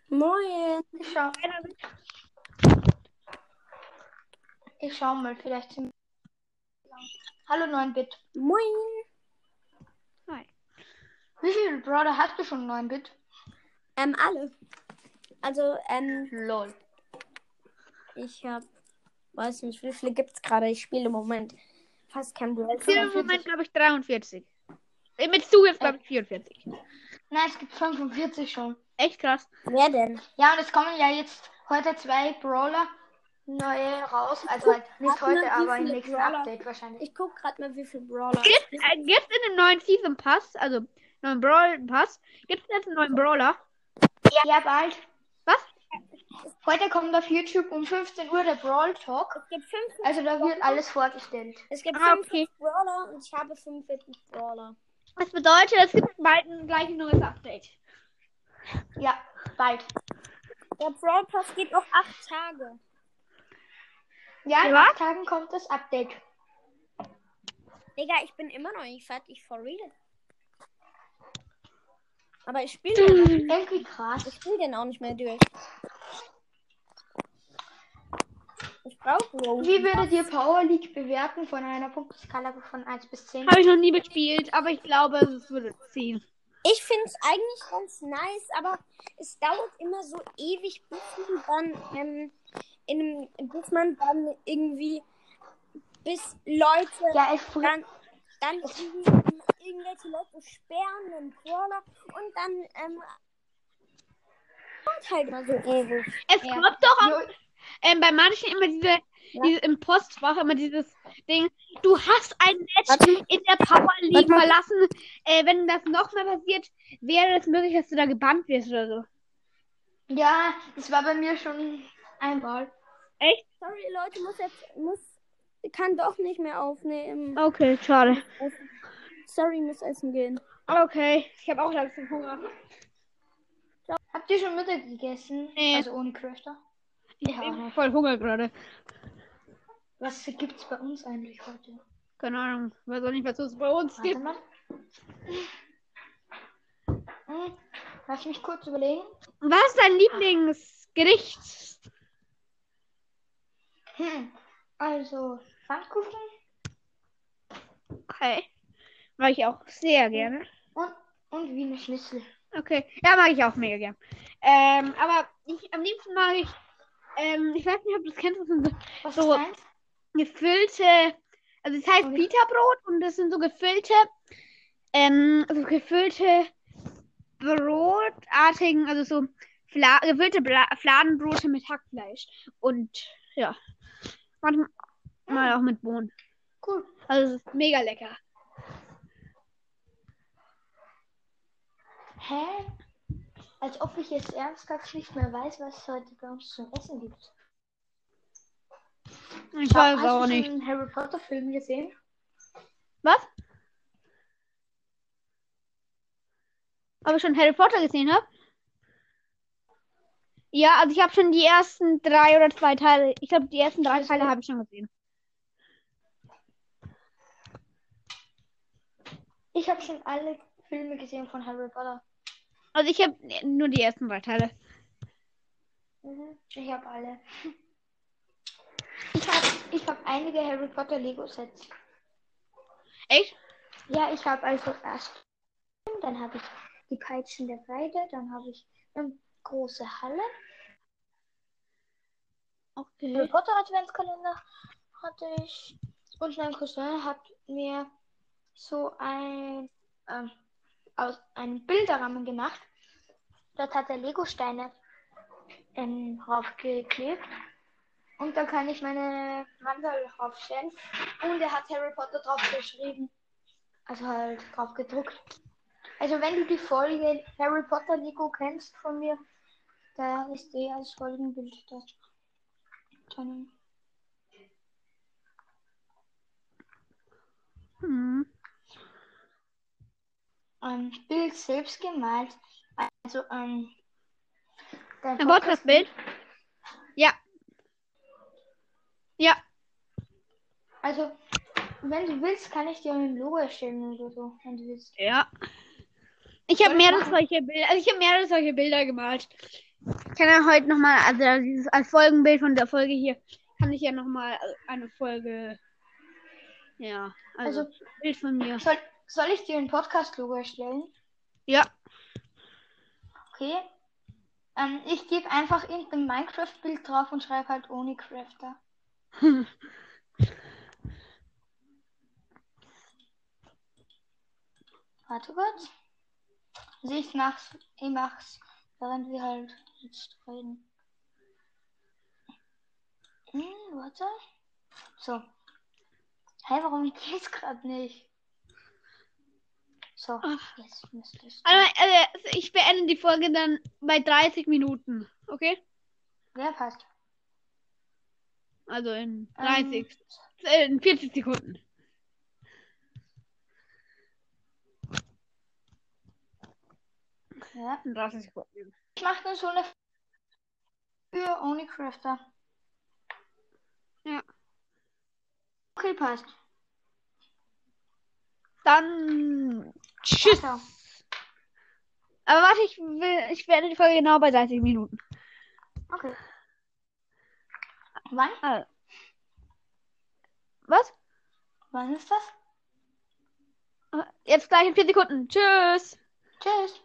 Speaker 4: Moin.
Speaker 6: Ich schau, ich schau mal, vielleicht sind. Hallo 9-Bit.
Speaker 4: Moin.
Speaker 6: Wie viele Brawler hast du schon 9-Bit?
Speaker 4: Ähm, alle. Also, ähm,
Speaker 6: Lol.
Speaker 4: ich hab, weiß nicht, wie viele gibt's gerade? Ich spiele im Moment fast kein Brawl.
Speaker 1: Ich bin im Moment, glaube ich, 43. Äh, Mit jetzt, glaube ich, 44.
Speaker 6: Nein, es gibt 45 schon.
Speaker 1: Echt krass.
Speaker 4: Wer denn?
Speaker 6: Ja, und es kommen ja jetzt heute zwei Brawler neue raus. Also halt nicht heute, aber im nächsten
Speaker 4: Brawler?
Speaker 6: Update wahrscheinlich.
Speaker 4: Ich guck gerade mal, wie viele Brawler.
Speaker 1: Gibt äh, gibt's in dem neuen Season Pass, also neuen Brawl Pass, gibt es jetzt einen neuen Brawler?
Speaker 6: Ja, bald. Heute kommt auf YouTube um 15 Uhr der Brawl Talk.
Speaker 4: Es gibt fünf,
Speaker 6: Also da wird alles vorgestellt.
Speaker 4: es gibt
Speaker 1: Ah,
Speaker 4: fünf
Speaker 1: okay.
Speaker 4: Brawler und ich habe 45 Brawler.
Speaker 1: Das bedeutet, es gibt bald ein, gleich ein neues Update.
Speaker 6: Ja, bald.
Speaker 4: Der Brawl Pass geht noch acht Tage.
Speaker 6: Ja, in
Speaker 1: Was?
Speaker 6: acht Tagen kommt das Update.
Speaker 4: Digga, ich bin immer noch nicht fertig, for real. Aber ich spiele den, auch-
Speaker 6: Irgendwie krass.
Speaker 4: ich spiel den auch nicht mehr durch. Ich brauche Rosen.
Speaker 6: Wie würdet ihr Power League bewerten von einer Punkteskala von 1 bis 10?
Speaker 1: Habe ich noch nie gespielt, aber ich glaube, es würde ziehen.
Speaker 4: Ich finde es eigentlich ganz nice, aber es dauert immer so ewig, bis man dann, ähm, in einem, bis man dann irgendwie, bis Leute
Speaker 6: Ja,
Speaker 4: dann, dann irgendwie, irgendwelche Leute sperren einen Brawler und dann, ähm, dauert halt mal so ewig.
Speaker 1: Es
Speaker 6: Ja.
Speaker 1: kommt doch auch ähm, bei manchen immer diese, diese im Postfach immer dieses Ding, du hast ein Match
Speaker 4: Warte.
Speaker 1: in der Power League
Speaker 4: Warte mal.
Speaker 1: verlassen. Äh, wenn das nochmal passiert, wäre es möglich, dass du da gebannt wirst oder so.
Speaker 6: Ja, das war bei mir schon einmal.
Speaker 1: Echt?
Speaker 4: Sorry, Leute, muss jetzt, muss, kann doch nicht mehr aufnehmen.
Speaker 1: Okay, schade.
Speaker 4: Sorry, muss essen gehen.
Speaker 1: Okay, ich habe auch langsam Hunger.
Speaker 6: Habt ihr schon Mittag gegessen?
Speaker 1: Nee.
Speaker 6: Also ohne Crafter?
Speaker 1: Ich
Speaker 6: Ja,
Speaker 1: habe voll Hunger gerade.
Speaker 6: Was gibt's bei uns eigentlich heute?
Speaker 1: Keine Ahnung. Weiß auch nicht, was es bei uns
Speaker 6: Warte
Speaker 1: gibt.
Speaker 6: mal. Hm, lass mich kurz überlegen.
Speaker 1: Was ist dein Lieblingsgericht?
Speaker 6: Hm. Also, Pfannkuchen
Speaker 1: Okay. Mag ich auch sehr gerne.
Speaker 6: und, und Wiener Schnitzel.
Speaker 1: Okay. Ja, mag ich auch mega gern. Ähm, aber ich, am liebsten mag ich, ähm, ich weiß nicht, ob du das kennst, das sind so
Speaker 6: Was
Speaker 1: So. gefüllte, also es heißt
Speaker 6: Und-
Speaker 1: Pita-Brot und das sind so gefüllte, ähm, so gefüllte Brotartigen, also so Fla gefüllte Bla Fladenbrote mit Hackfleisch und ja, manchmal mal auch mit Bohnen.
Speaker 6: Cool.
Speaker 1: Also es ist mega lecker.
Speaker 6: Hä? Als ob ich jetzt ernsthaft nicht mehr weiß, was es heute bei uns zum Essen gibt.
Speaker 1: Ich weiß
Speaker 6: Hast
Speaker 1: auch
Speaker 6: du
Speaker 1: nicht.
Speaker 6: schon einen Harry Potter Film gesehen?
Speaker 1: Was? Ob ich schon Harry Potter gesehen habe? Ja, also ich habe schon die ersten drei oder zwei Teile. Ich glaube, die ersten drei Teile habe ich schon gesehen.
Speaker 6: Ich habe schon alle Filme gesehen von Harry Potter.
Speaker 1: Also ich habe nur die ersten drei Teile.
Speaker 6: Mhm. Ich habe alle. Ich habe ich hab einige Harry Potter Lego Sets.
Speaker 1: Echt?
Speaker 6: Ja, ich habe also erst, dann habe ich die Peitschen der Weide, dann habe ich eine große Halle. Harry
Speaker 1: Okay.
Speaker 6: Potter Adventskalender hatte ich. Und mein Cousin hat mir so ein ähm, aus einem Bilderrahmen gemacht. Dort hat er Lego-Steine ähm, draufgeklebt. Und da kann ich meine Mandel draufstellen. Und er hat Harry Potter drauf geschrieben. Also halt drauf gedruckt. Also wenn du die Folge Harry Potter Lego kennst von mir, da ist die als Folgenbild da.
Speaker 1: Hm.
Speaker 6: Ein Bild selbst gemalt. Also ähm, dein
Speaker 1: Ein Podcast-Bild? Ja. Ja.
Speaker 6: Also wenn du willst, kann ich dir ein Logo erstellen oder so, wenn du willst.
Speaker 1: Ja. Ich habe mehrere solche Bilder, also ich habe mehrere solche Bilder gemalt. Ich kann ja heute nochmal, also dieses als Folgenbild von der Folge hier, kann ich ja nochmal eine Folge, ja, also,
Speaker 6: Also
Speaker 1: Bild von mir.
Speaker 6: soll, soll ich dir ein Podcast-Logo erstellen?
Speaker 1: Ja.
Speaker 6: Okay. Ähm, ich gebe einfach irgendein Minecraft-Bild drauf und schreibe halt ohne Crafter. Warte kurz. Also ich mach's, ich mach's, während wir halt jetzt reden. Hm, warte. So. Hä, warum geht's gerade nicht? So,
Speaker 1: Ach.
Speaker 6: jetzt müsste es.
Speaker 1: Also, also ich beende die Folge dann bei 30 Minuten, okay?
Speaker 6: Wer passt?
Speaker 1: Also in
Speaker 6: Ähm,
Speaker 1: 30, äh, in 40 Sekunden.
Speaker 6: Ja.
Speaker 1: In 30 Sekunden.
Speaker 6: Ich mache dann so eine für ohne Crafter.
Speaker 1: Ja.
Speaker 6: Okay, passt.
Speaker 1: Dann tschüss.
Speaker 6: Also,
Speaker 1: Aber warte, ich will, ich beende die Folge genau bei 30 Minuten.
Speaker 6: okay. Wann?
Speaker 1: Also. Was?
Speaker 6: Wann ist das?
Speaker 1: Jetzt gleich in 4 Sekunden. Tschüss.
Speaker 6: Tschüss.